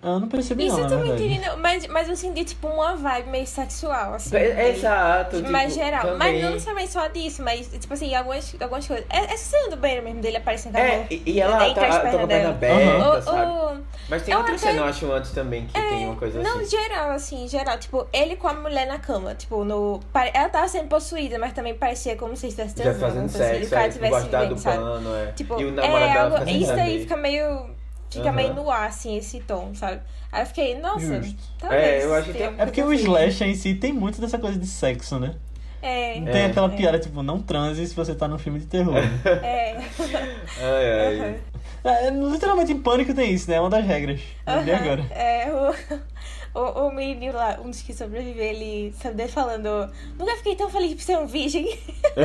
[SPEAKER 1] Eu não percebi,
[SPEAKER 3] Isso
[SPEAKER 1] não,
[SPEAKER 3] eu também entendi, não, mas, mas eu senti tipo uma vibe meio sexual, assim.
[SPEAKER 2] É-
[SPEAKER 3] dele.
[SPEAKER 2] exato, tipo,
[SPEAKER 3] mais geral. Mas
[SPEAKER 2] também.
[SPEAKER 3] não necessariamente só disso, mas, tipo assim, algumas, algumas coisas. É, essa cena do banheiro mesmo dele aparecendo com a
[SPEAKER 2] É,
[SPEAKER 3] mão
[SPEAKER 2] e, e ela tá,
[SPEAKER 3] as
[SPEAKER 2] tá com a
[SPEAKER 3] pernas
[SPEAKER 2] perna
[SPEAKER 3] dela.
[SPEAKER 2] aberta,
[SPEAKER 3] O-
[SPEAKER 2] sabe?
[SPEAKER 3] o-
[SPEAKER 2] Mas tem
[SPEAKER 3] eu
[SPEAKER 2] outra
[SPEAKER 3] até-
[SPEAKER 2] cena, eu acho, antes também, que tem uma coisa
[SPEAKER 3] Não,
[SPEAKER 2] assim.
[SPEAKER 3] geral, assim, geral. Tipo, ele com a mulher na cama. Tipo, no. Ela tava sendo possuída, mas também parecia como se estivesse
[SPEAKER 2] Já
[SPEAKER 3] transando.
[SPEAKER 2] fazendo
[SPEAKER 3] alguma coisa assim,
[SPEAKER 2] sexo,
[SPEAKER 3] o cara tivesse vivendo,
[SPEAKER 2] do
[SPEAKER 3] sabe?
[SPEAKER 2] pano, é.
[SPEAKER 3] Tipo,
[SPEAKER 2] e o
[SPEAKER 3] é
[SPEAKER 2] namorado dela
[SPEAKER 3] algo. Isso aí
[SPEAKER 2] saber.
[SPEAKER 3] fica meio. Fica
[SPEAKER 2] Aham.
[SPEAKER 3] meio no ar, assim, esse tom, sabe? Aí eu fiquei, nossa,
[SPEAKER 1] Justo.
[SPEAKER 3] talvez.
[SPEAKER 2] É, eu acho que
[SPEAKER 1] É porque o. Slash em si tem muito dessa coisa de sexo, né?
[SPEAKER 3] É,
[SPEAKER 1] tem
[SPEAKER 2] É.
[SPEAKER 1] aquela
[SPEAKER 3] É.
[SPEAKER 1] piada, tipo, não transe se você tá num filme de terror.
[SPEAKER 3] é. <laughs> <laughs>
[SPEAKER 2] Ai, ai.
[SPEAKER 3] Aham.
[SPEAKER 1] é, literalmente em pânico tem isso, né? É uma das regras.
[SPEAKER 3] Aham,
[SPEAKER 1] agora.
[SPEAKER 3] É, o, <laughs> o, o menino lá, um dos que sobreviveu, ele sabe falando: Nunca fiquei tão feliz por ser um virgem. <laughs>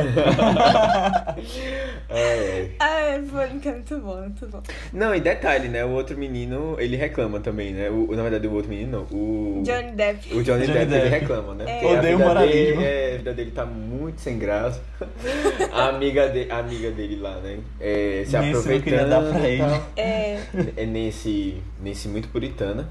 [SPEAKER 2] Ai, ai.
[SPEAKER 3] Ai, é muito bom, muito bom.
[SPEAKER 2] Não, e detalhe, né? O outro menino, ele reclama também, né? O, na verdade, o outro menino não. O
[SPEAKER 3] Johnny Depp.
[SPEAKER 2] O Johnny,
[SPEAKER 1] Johnny
[SPEAKER 2] Depp, ele
[SPEAKER 1] Depp.
[SPEAKER 2] reclama, né?
[SPEAKER 3] É.
[SPEAKER 1] Odeio
[SPEAKER 2] vida
[SPEAKER 1] moralismo.
[SPEAKER 2] Dele, é, a vida dele tá muito sem graça. A amiga, de, a amiga dele lá, né? É, se
[SPEAKER 1] Nesse eu
[SPEAKER 2] aproveitando
[SPEAKER 1] queria dar pra ele.
[SPEAKER 3] É,
[SPEAKER 2] É nesse, nesse muito puritana.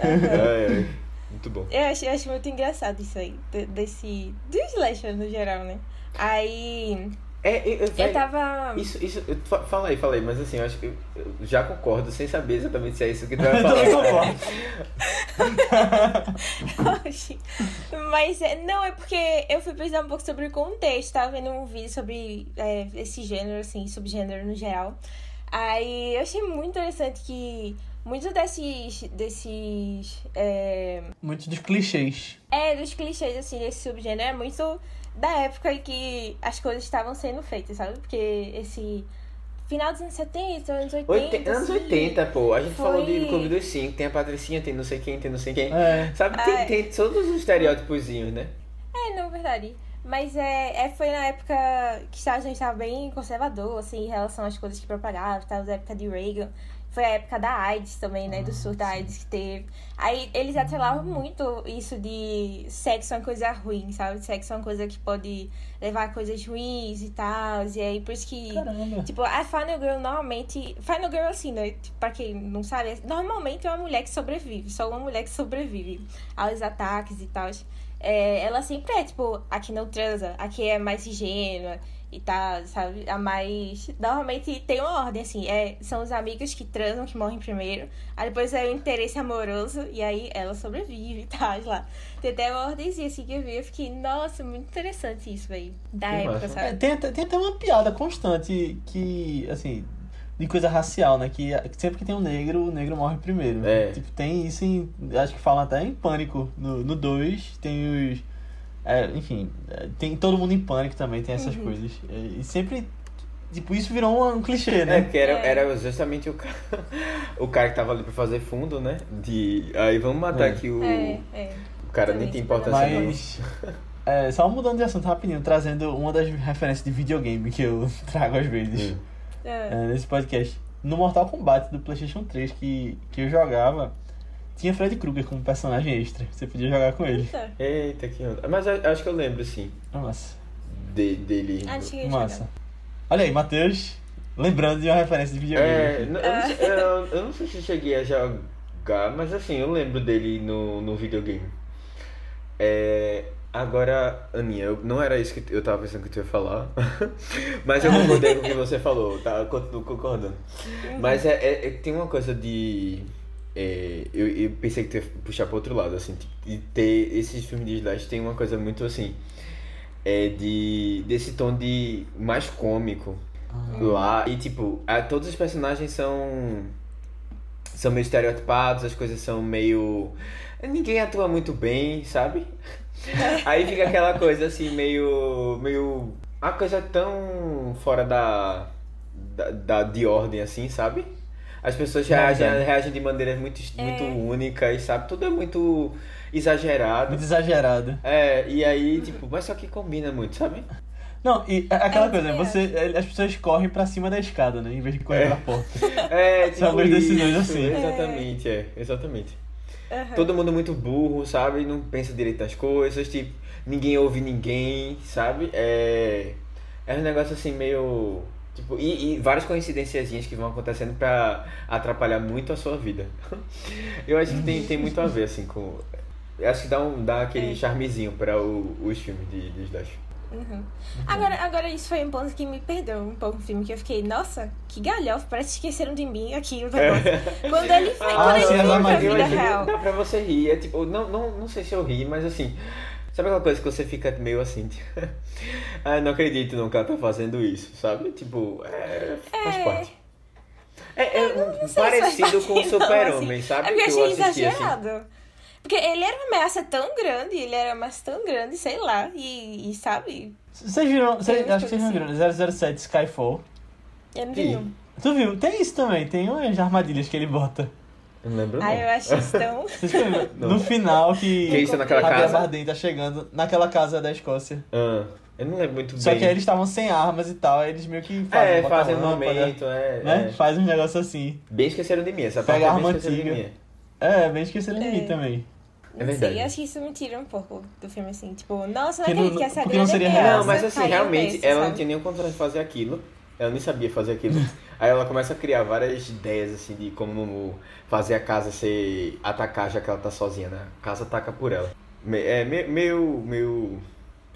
[SPEAKER 2] Ai, ai. Muito bom.
[SPEAKER 3] eu acho, eu acho muito engraçado isso aí, de- desse. do slasher no geral, né? Aí.
[SPEAKER 2] É, eu, eu,
[SPEAKER 3] Eu tava.
[SPEAKER 2] Isso, isso, eu- fa- fala aí, fala aí, mas assim, eu acho que eu, eu já concordo, sem saber exatamente se é isso que tu vai <laughs>
[SPEAKER 1] Eu
[SPEAKER 2] falar.
[SPEAKER 1] concordo. <laughs>
[SPEAKER 3] Oxi. Mas é, não, é porque eu fui pesquisar um pouco sobre o contexto, tava vendo um vídeo sobre é, esse gênero, assim, subgênero no geral. Aí eu achei muito interessante que muitos desses. desses. É,
[SPEAKER 1] Muitos dos clichês.
[SPEAKER 3] é, dos clichês, assim, desse subgênero é muito da época em que as coisas estavam sendo feitas, sabe? Porque esse. Final dos anos 70, anos 80.
[SPEAKER 2] Oite- anos
[SPEAKER 3] assim,
[SPEAKER 2] 80, pô. A gente
[SPEAKER 3] Foi-
[SPEAKER 2] falou de Clube dos Cinco, tem a Patricinha, tem não sei quem, tem não sei quem.
[SPEAKER 1] É.
[SPEAKER 2] Sabe, tem,
[SPEAKER 3] é.
[SPEAKER 2] tem todos os estereótipozinhos, né?
[SPEAKER 3] É, não, verdade. Mas é, é, foi na época que os Estados Unidos estava bem conservador, assim, em relação às coisas que propagavam, tava na época de Reagan. Foi a época da AIDS também, né? Do surto da AIDS que teve. Aí eles atrelavam muito isso de sexo é uma coisa ruim, sabe? Sexo é uma coisa que pode levar a coisas ruins e tal. E aí, por isso que.
[SPEAKER 1] Caramba.
[SPEAKER 3] Tipo, a Final Girl normalmente. Final Girl, assim, né? Tipo, pra quem não sabe, normalmente é uma mulher que sobrevive. Só uma mulher que sobrevive aos ataques e tal. É, ela sempre é, tipo, a que não transa, a que é mais ingênua e tal, sabe? A mais. Normalmente tem uma ordem, assim. É, são os amigos que transam, que morrem primeiro. Aí depois é o interesse amoroso, e aí ela sobrevive e tal, lá. Tem até uma ordemzinha assim que eu vi. Eu fiquei, nossa, muito interessante isso, aí Da
[SPEAKER 2] Que
[SPEAKER 3] época,
[SPEAKER 2] massa.
[SPEAKER 1] É,
[SPEAKER 3] sabe?
[SPEAKER 1] tem, até- tem até uma piada constante que, assim, de coisa racial, né? Que sempre que tem um negro, o negro morre primeiro.
[SPEAKER 2] É.
[SPEAKER 1] Tipo, tem isso em. Acho que falam até em pânico. No 2 tem os. É, enfim, é, tem todo mundo em pânico também, tem essas
[SPEAKER 3] Uhum.
[SPEAKER 1] coisas. É, E sempre. Tipo, isso virou um, um clichê,
[SPEAKER 2] É,
[SPEAKER 1] né?
[SPEAKER 2] porque era,
[SPEAKER 3] É.
[SPEAKER 2] era justamente o cara, <laughs> o cara que tava ali pra fazer fundo, né? De. Aí vamos matar
[SPEAKER 1] É.
[SPEAKER 2] aqui o.
[SPEAKER 3] É, é.
[SPEAKER 2] O cara nem tem importância.
[SPEAKER 1] Mas. É, só mudando de assunto rapidinho, trazendo uma das referências de videogame que eu <laughs> trago às vezes.
[SPEAKER 2] Hum.
[SPEAKER 3] É.
[SPEAKER 1] é, nesse podcast. No Mortal Kombat do PlayStation 3 que, que eu jogava, tinha Freddy Krueger como personagem extra. Você podia jogar com ele.
[SPEAKER 3] Eita.
[SPEAKER 2] Eita, que onda. Mas eu acho que eu lembro, sim,
[SPEAKER 1] Nossa,
[SPEAKER 2] de, dele.
[SPEAKER 3] Acho que eu ia
[SPEAKER 1] massa.
[SPEAKER 3] jogar.
[SPEAKER 1] Olha aí, Matheus, lembrando de uma referência de
[SPEAKER 2] É,
[SPEAKER 1] videogame.
[SPEAKER 2] n- eu, não sei, eu, eu não sei se cheguei a jogar, mas assim, eu lembro dele no, no videogame. É, agora, Aninha, eu, não era isso que eu tava pensando que tu ia falar, <laughs> mas eu concordei com o que você falou, tá? Eu continuo concordando. Mas é, é- é- tem uma coisa de. É, eu, eu pensei que tu ia puxar pro outro lado, assim, de ter esses filmes de slash tem uma coisa muito assim. É de. desse tom de mais cômico
[SPEAKER 1] Ah,
[SPEAKER 2] lá. E tipo, a- todos os personagens são. são meio estereotipados, as coisas são meio. Ninguém atua muito bem, sabe? <laughs> Aí fica aquela coisa assim, meio. meio. Uma coisa tão fora da. da, da de ordem, assim, sabe? As pessoas reagem, reagem de maneiras muito, muito
[SPEAKER 3] É.
[SPEAKER 2] únicas, sabe? Tudo é muito exagerado.
[SPEAKER 1] Muito exagerado.
[SPEAKER 2] É, e aí, tipo, mas só que combina muito, sabe?
[SPEAKER 1] Não, e a- aquela
[SPEAKER 3] É,
[SPEAKER 1] coisa,
[SPEAKER 3] é.
[SPEAKER 1] você, as pessoas correm pra cima da escada, né? Em vez de correr
[SPEAKER 2] É.
[SPEAKER 1] pra porta. <laughs>
[SPEAKER 2] É, tipo
[SPEAKER 1] São as decisões assim.
[SPEAKER 2] Exatamente, é, exatamente.
[SPEAKER 3] Aham.
[SPEAKER 2] Todo mundo muito burro, sabe? Não pensa direito nas coisas, tipo, ninguém ouve ninguém, sabe? É, é um negócio assim meio. Tipo, e, e várias coincidênciazinhas que vão acontecendo pra atrapalhar muito a sua vida. <laughs> Eu acho que tem, tem muito a ver, assim, com. eu Acho que dá, um, dá aquele
[SPEAKER 3] É.
[SPEAKER 2] charmezinho para o, os filmes de, de Slash.
[SPEAKER 3] Uhum. Agora, agora, isso foi um ponto que me perdeu um pouco no filme, que eu fiquei, nossa, que galhofa, parece que esqueceram de mim aqui o negócio. Quando ele, <laughs> foi,
[SPEAKER 1] Ah,
[SPEAKER 3] quando ele
[SPEAKER 1] sim,
[SPEAKER 3] pra vida real.
[SPEAKER 2] Dá pra você rir. É tipo, não, não, não sei se eu ri, mas assim. Sabe aquela coisa que você fica meio assim? tipo, <laughs> ah, não acredito ela tá fazendo isso, sabe? Tipo, é, faz
[SPEAKER 3] É.
[SPEAKER 2] parte. É, é
[SPEAKER 3] Não sei se
[SPEAKER 2] parecido com o Super-Homem,
[SPEAKER 3] assim.
[SPEAKER 2] sabe?
[SPEAKER 3] É porque eu
[SPEAKER 2] Que eu
[SPEAKER 3] achei
[SPEAKER 2] assisti, assim.
[SPEAKER 3] exagerado. Porque ele era uma ameaça tão grande, ele era uma ameaça tão grande, sei lá, e, e sabe,
[SPEAKER 1] Vocês viram, vocês,
[SPEAKER 3] Tem
[SPEAKER 1] acho que vocês não viram, 007 Skyfall.
[SPEAKER 3] eu não vi.
[SPEAKER 1] Tu viu? Tem isso também, tem umas armadilhas que ele bota.
[SPEAKER 2] Eu não lembro não.
[SPEAKER 3] Ah, eu acho isso tão... <laughs>
[SPEAKER 2] Não.
[SPEAKER 1] No final que,
[SPEAKER 2] Que isso naquela
[SPEAKER 1] Javier
[SPEAKER 2] casa?
[SPEAKER 1] Bardem tá chegando naquela casa da Escócia.
[SPEAKER 2] Ah, eu não lembro muito
[SPEAKER 1] Só
[SPEAKER 2] bem.
[SPEAKER 1] que aí eles estavam sem armas e tal, aí eles meio que fazem,
[SPEAKER 2] É, fazem um
[SPEAKER 1] lâmpada,
[SPEAKER 2] momento, é,
[SPEAKER 1] né?
[SPEAKER 2] é.
[SPEAKER 1] Faz um negócio assim.
[SPEAKER 2] Bem esqueceram de mim, essa
[SPEAKER 1] Pega
[SPEAKER 2] parte é
[SPEAKER 1] a
[SPEAKER 2] bem
[SPEAKER 1] arma
[SPEAKER 2] esqueceram de
[SPEAKER 1] antiga.
[SPEAKER 2] mim.
[SPEAKER 1] É, bem esqueceram de
[SPEAKER 3] É.
[SPEAKER 1] mim também.
[SPEAKER 3] Não
[SPEAKER 2] verdade.
[SPEAKER 3] sei, acho que isso me tira um pouco do filme, assim, tipo, nossa, não
[SPEAKER 1] Que não-
[SPEAKER 3] acredito que essa
[SPEAKER 1] porque não
[SPEAKER 3] grande
[SPEAKER 1] seria real.
[SPEAKER 2] Não, mas assim, realmente, ela não tinha nenhum controle de fazer aquilo. Ela nem sabia fazer aquilo. <laughs> Aí ela começa a criar várias ideias, assim, de como fazer a casa ser... Atacar, já que ela tá sozinha, né? A casa ataca por ela. Me- É me- meio... meio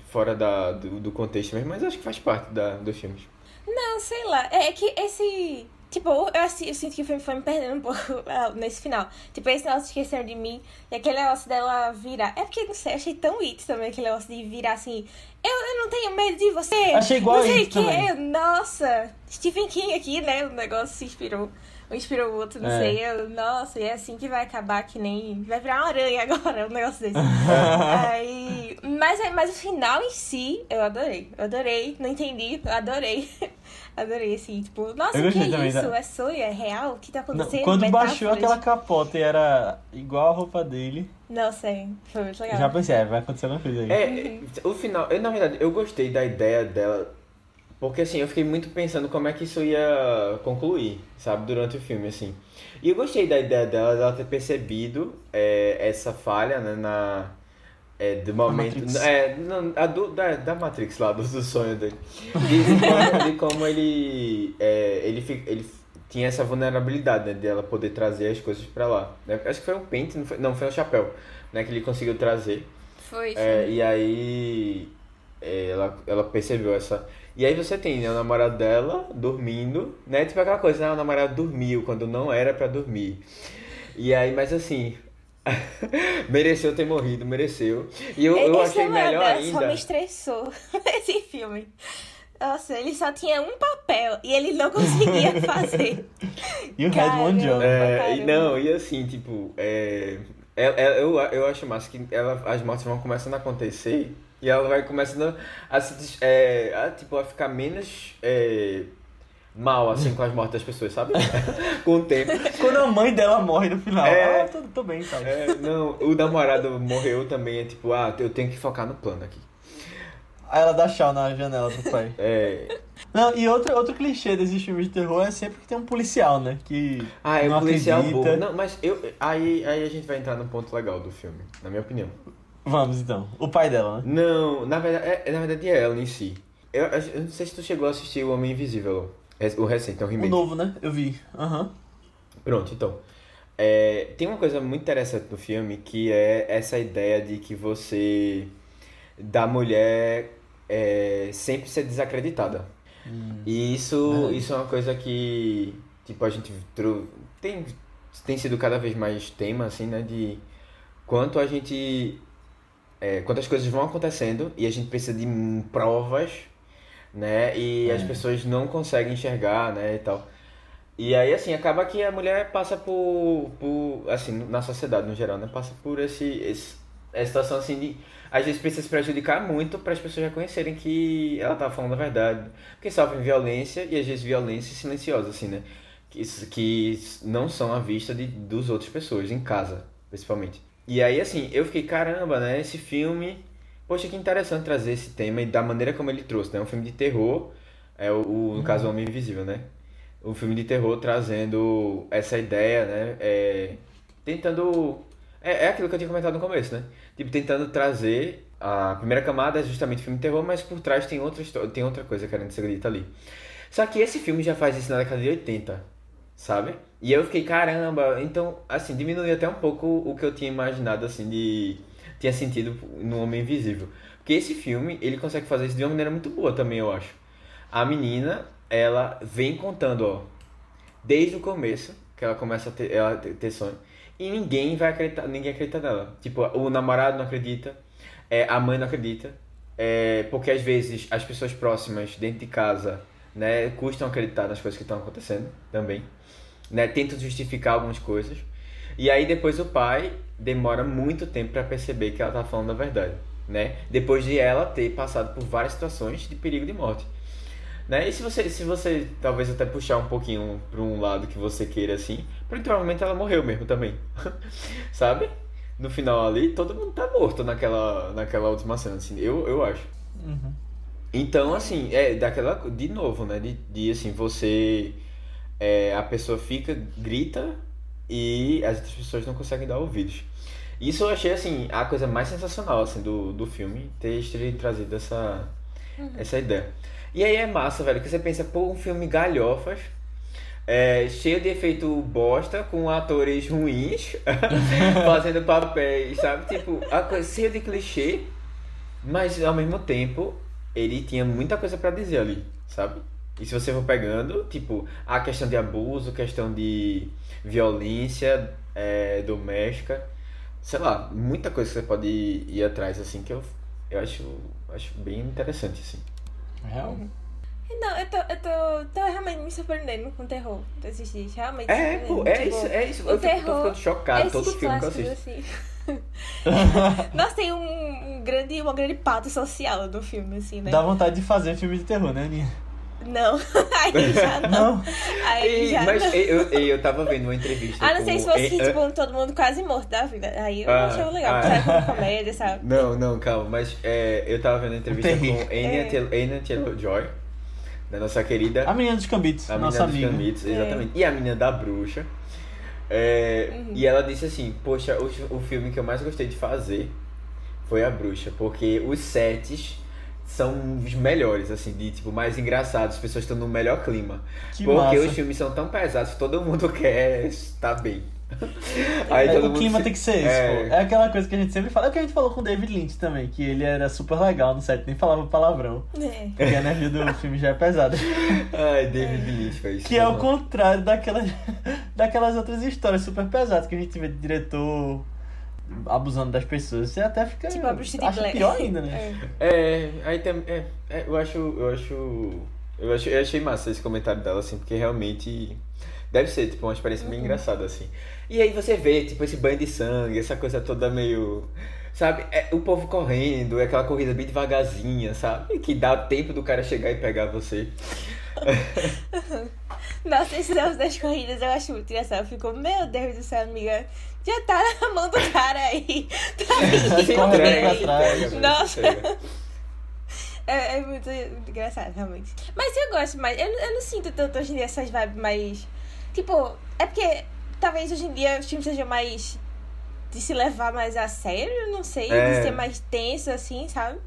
[SPEAKER 2] fora da, do, do contexto mesmo, mas acho que faz parte da, dos filmes.
[SPEAKER 3] Não, sei lá. É que esse. Tipo, eu, eu sinto que o filme foi me perdendo um pouco <laughs> ah, nesse final. Tipo, esse negócio de esqueceram de mim e aquele negócio dela virar. É porque, não sei, achei tão it também aquele negócio de virar assim. Eu, eu não tenho medo de você.
[SPEAKER 1] Achei igual
[SPEAKER 3] não sei
[SPEAKER 1] It
[SPEAKER 3] o quê.
[SPEAKER 1] também.
[SPEAKER 3] Nossa, Stephen King aqui, né? O negócio se inspirou. Um inspirou o outro, não
[SPEAKER 1] É.
[SPEAKER 3] sei. Eu, nossa, e é assim que vai acabar, que nem. Vai virar uma aranha <laughs> agora, um negócio desse. <laughs> Aí, mas, é- mas o final em si, eu adorei. Eu adorei, não entendi, adorei. <laughs> adorei, assim, tipo, nossa, o que é
[SPEAKER 1] também
[SPEAKER 3] isso?
[SPEAKER 1] da-
[SPEAKER 3] É sonho? É real? O que tá acontecendo?
[SPEAKER 1] quando baixou
[SPEAKER 3] Metáforas?
[SPEAKER 1] aquela capota e era igual a roupa dele,
[SPEAKER 3] Não sei, foi muito legal.
[SPEAKER 1] já pensei, é, vai acontecer alguma coisa aí.
[SPEAKER 2] É, o final, eu na verdade, eu gostei da ideia dela, porque assim, eu fiquei muito pensando como é que isso ia concluir, sabe, durante o filme, assim. E eu gostei da ideia dela, dela ter percebido é, essa falha, né, na... É, do momento... É, não, a do, da, da Matrix lá, do, do sonho dele. De, de como, de como ele, é, ele, fi- ele tinha essa vulnerabilidade, né, de ela poder trazer as coisas pra lá. Acho que foi um pente, não foi, não, foi um chapéu, né, que ele conseguiu trazer.
[SPEAKER 3] Foi.
[SPEAKER 2] É, e aí é, ela, ela percebeu essa. E aí você tem né, o namorado dela dormindo, né? Tipo aquela coisa, né? O namorado dormiu quando não era pra dormir. E aí, mas assim. <laughs> mereceu ter morrido, mereceu. E eu, eu
[SPEAKER 3] Esse
[SPEAKER 2] achei
[SPEAKER 3] namorado
[SPEAKER 2] melhor
[SPEAKER 3] dela
[SPEAKER 2] ainda.
[SPEAKER 3] só me estressou <laughs> esse filme. Nossa, ele só tinha um papel e ele não conseguia <laughs> fazer.
[SPEAKER 1] E o Red One. Job.
[SPEAKER 2] É, não, e assim, tipo, é, é- é- eu, eu acho massa que ela, as mortes vão começando a acontecer e ela vai começando a se é, a, tipo, a ficar menos é, mal assim com as mortes das pessoas, sabe? <laughs> com o tempo.
[SPEAKER 1] Quando a mãe dela morre no final,
[SPEAKER 2] É.
[SPEAKER 1] ah, tô, tô bem, tá.
[SPEAKER 2] É, não, o namorado morreu também, é tipo, ah, eu tenho que focar no plano aqui.
[SPEAKER 1] Aí ela dá tchau na janela pro pai.
[SPEAKER 2] É,
[SPEAKER 1] Não, e outro, outro clichê desses filmes de terror é sempre que tem um policial, né? Que
[SPEAKER 2] ah, é o policial
[SPEAKER 1] acredita.
[SPEAKER 2] Não, mas eu, aí, aí a gente vai entrar no ponto legal do filme, na minha opinião.
[SPEAKER 1] Vamos então. O pai dela, né?
[SPEAKER 2] Não, na verdade é, na verdade é ela em si. Eu, eu não sei se tu chegou a assistir O Homem Invisível, o recente, é um
[SPEAKER 1] O
[SPEAKER 2] remake.
[SPEAKER 1] novo, né? Eu vi. Aham.
[SPEAKER 2] Pronto, então. É, tem uma coisa muito interessante no filme que é essa ideia de que você. Da mulher é, sempre ser desacreditada. E isso,
[SPEAKER 1] Verdade.
[SPEAKER 2] isso é uma coisa que, tipo, a gente tem, tem sido cada vez mais tema, assim, né, de quanto a gente, é, quantas coisas vão acontecendo e a gente precisa de hum, provas, né, e
[SPEAKER 1] É.
[SPEAKER 2] as pessoas não conseguem enxergar, né, e tal. E aí, assim, acaba que a mulher passa por, por assim, na sociedade no geral, né? Passa por esse, esse essa situação, assim, de às vezes precisa se prejudicar muito para as pessoas reconhecerem que ela tá falando a verdade. Porque sofrem violência e às vezes violência silenciosa, assim, né? Que, que não são à vista de, dos outras pessoas, em casa, principalmente. E aí, assim, eu fiquei, caramba, né? Esse filme. Poxa, que interessante trazer esse tema e da maneira como ele trouxe, né? Um filme de terror, é o, o no caso, o Homem Invisível, né? Um filme de terror trazendo essa ideia, né? É, tentando. É, é aquilo que eu tinha comentado no começo, né? Tipo, tentando trazer. A primeira camada é justamente filme de terror, mas por trás tem outra, tem outra coisa querendo ser dita ali. Só que esse filme já faz isso na década de 80, sabe? E eu fiquei, caramba, então, assim, diminuiu até um pouco o que eu tinha imaginado, assim, de. tinha sentido no Homem Invisível. Porque esse filme, ele consegue fazer isso de uma maneira muito boa também, eu acho. A menina, ela vem contando, ó, desde o começo, que ela começa a ter, ela ter sonho. E ninguém vai acreditar, ninguém acredita nela. Tipo, o namorado não acredita, é, a mãe não acredita, é, porque às vezes as pessoas próximas dentro de casa, né, custam acreditar nas coisas que estão acontecendo também, né, tentam justificar algumas coisas. E aí depois o pai demora muito tempo para perceber que ela tá falando a verdade, né? Depois de ela ter passado por várias situações de perigo de morte. Né? E se você, se você talvez até puxar um pouquinho para um lado que você queira assim, provavelmente ela morreu mesmo também. <laughs> Sabe? No final ali, todo mundo tá morto naquela, naquela última cena, assim, eu, eu acho.
[SPEAKER 1] Uhum.
[SPEAKER 2] Então, assim, é daquela. De novo, né? De, de assim, você. É, a pessoa fica, grita e as outras pessoas não conseguem dar ouvidos. Isso eu achei, assim, a coisa mais sensacional, assim, do, do filme, ter, ter trazido essa, uhum. essa ideia. E aí é massa, velho, que você pensa, pô, um filme galhofas, é, cheio de efeito bosta, com atores ruins, <laughs> fazendo papéis, sabe? Tipo, a coisa cheia de clichê, mas ao mesmo tempo ele tinha muita coisa para dizer ali, sabe? E se você for pegando, tipo, a questão de abuso, questão de violência é, doméstica, sei lá, muita coisa que você pode ir atrás, assim, que eu, eu acho, acho bem interessante, assim.
[SPEAKER 1] Real?
[SPEAKER 3] Uhum. Não, eu tô, eu tô, tô realmente me surpreendendo com o terror desses dias. Realmente.
[SPEAKER 2] É, pô, é tipo, isso, é isso. Eu terror, tô ficando chocado todo filme que eu assisto.
[SPEAKER 3] Assim. <laughs> Nossa, tem um, um, grande, uma grande pato social do filme, assim, né?
[SPEAKER 1] Dá vontade de fazer um filme de terror, né, Aninha?
[SPEAKER 3] Não, <laughs> aí já não. não. Aí já
[SPEAKER 2] mas
[SPEAKER 3] não.
[SPEAKER 2] Eu, eu tava vendo uma entrevista.
[SPEAKER 3] Ah, não sei se fosse tipo, todo mundo quase morto da vida. Aí eu ah, achava legal, ah, sabe? comédia, sabe?
[SPEAKER 2] Não, não, calma. Mas é, eu tava vendo uma entrevista com Anya Taylor-Joy. Da nossa querida.
[SPEAKER 1] A menina dos Cambitos,
[SPEAKER 2] a
[SPEAKER 1] nossa
[SPEAKER 2] menina dos Cambitos, exatamente. É. E a menina da bruxa. É, uhum. E ela disse assim: Poxa, o, o filme que eu mais gostei de fazer foi A Bruxa, porque os sets são os melhores, assim, de tipo, mais engraçados, as pessoas estão no melhor clima. Que porque massa. os filmes são tão pesados que todo mundo <laughs> quer estar bem. <laughs>
[SPEAKER 1] Aí é, o clima se... tem que ser esse, é... pô. É aquela coisa que a gente sempre fala. É o que a gente falou com o David Lynch também, que ele era super legal no set, nem falava palavrão. É. Porque a energia do filme já é pesada. <laughs>
[SPEAKER 2] Ai, David Lynch faz isso.
[SPEAKER 1] Que é o contrário daquelas, daquelas outras histórias super pesadas que a gente vê de diretor abusando das pessoas. Você até fica.
[SPEAKER 3] Tipo, a bruxa de
[SPEAKER 1] acha pior ainda, né?
[SPEAKER 2] É, <laughs> é aí tem. É, é, eu acho. Eu acho. Eu, acho, eu achei massa esse comentário dela, assim, porque realmente deve ser, tipo, uma experiência uhum. bem engraçada, assim. E aí você vê, tipo, esse banho de sangue, essa coisa toda meio. Sabe? É, o povo correndo, é aquela corrida bem devagarzinha, sabe? Que dá tempo do cara chegar e pegar você. <laughs>
[SPEAKER 3] Nossa, esses negócios das corridas eu acho muito engraçado. Eu fico, meu Deus do céu, amiga. Já tá na <laughs> mão do cara aí. <laughs> Tá aí. Nossa. É, é muito, engraçado, realmente. Mas eu gosto mais. Eu, eu não sinto tanto hoje em dia essas vibes mais. Tipo, é porque talvez hoje em dia os filmes sejam mais. de se levar mais a sério, não sei. É. De ser mais tenso, assim, sabe?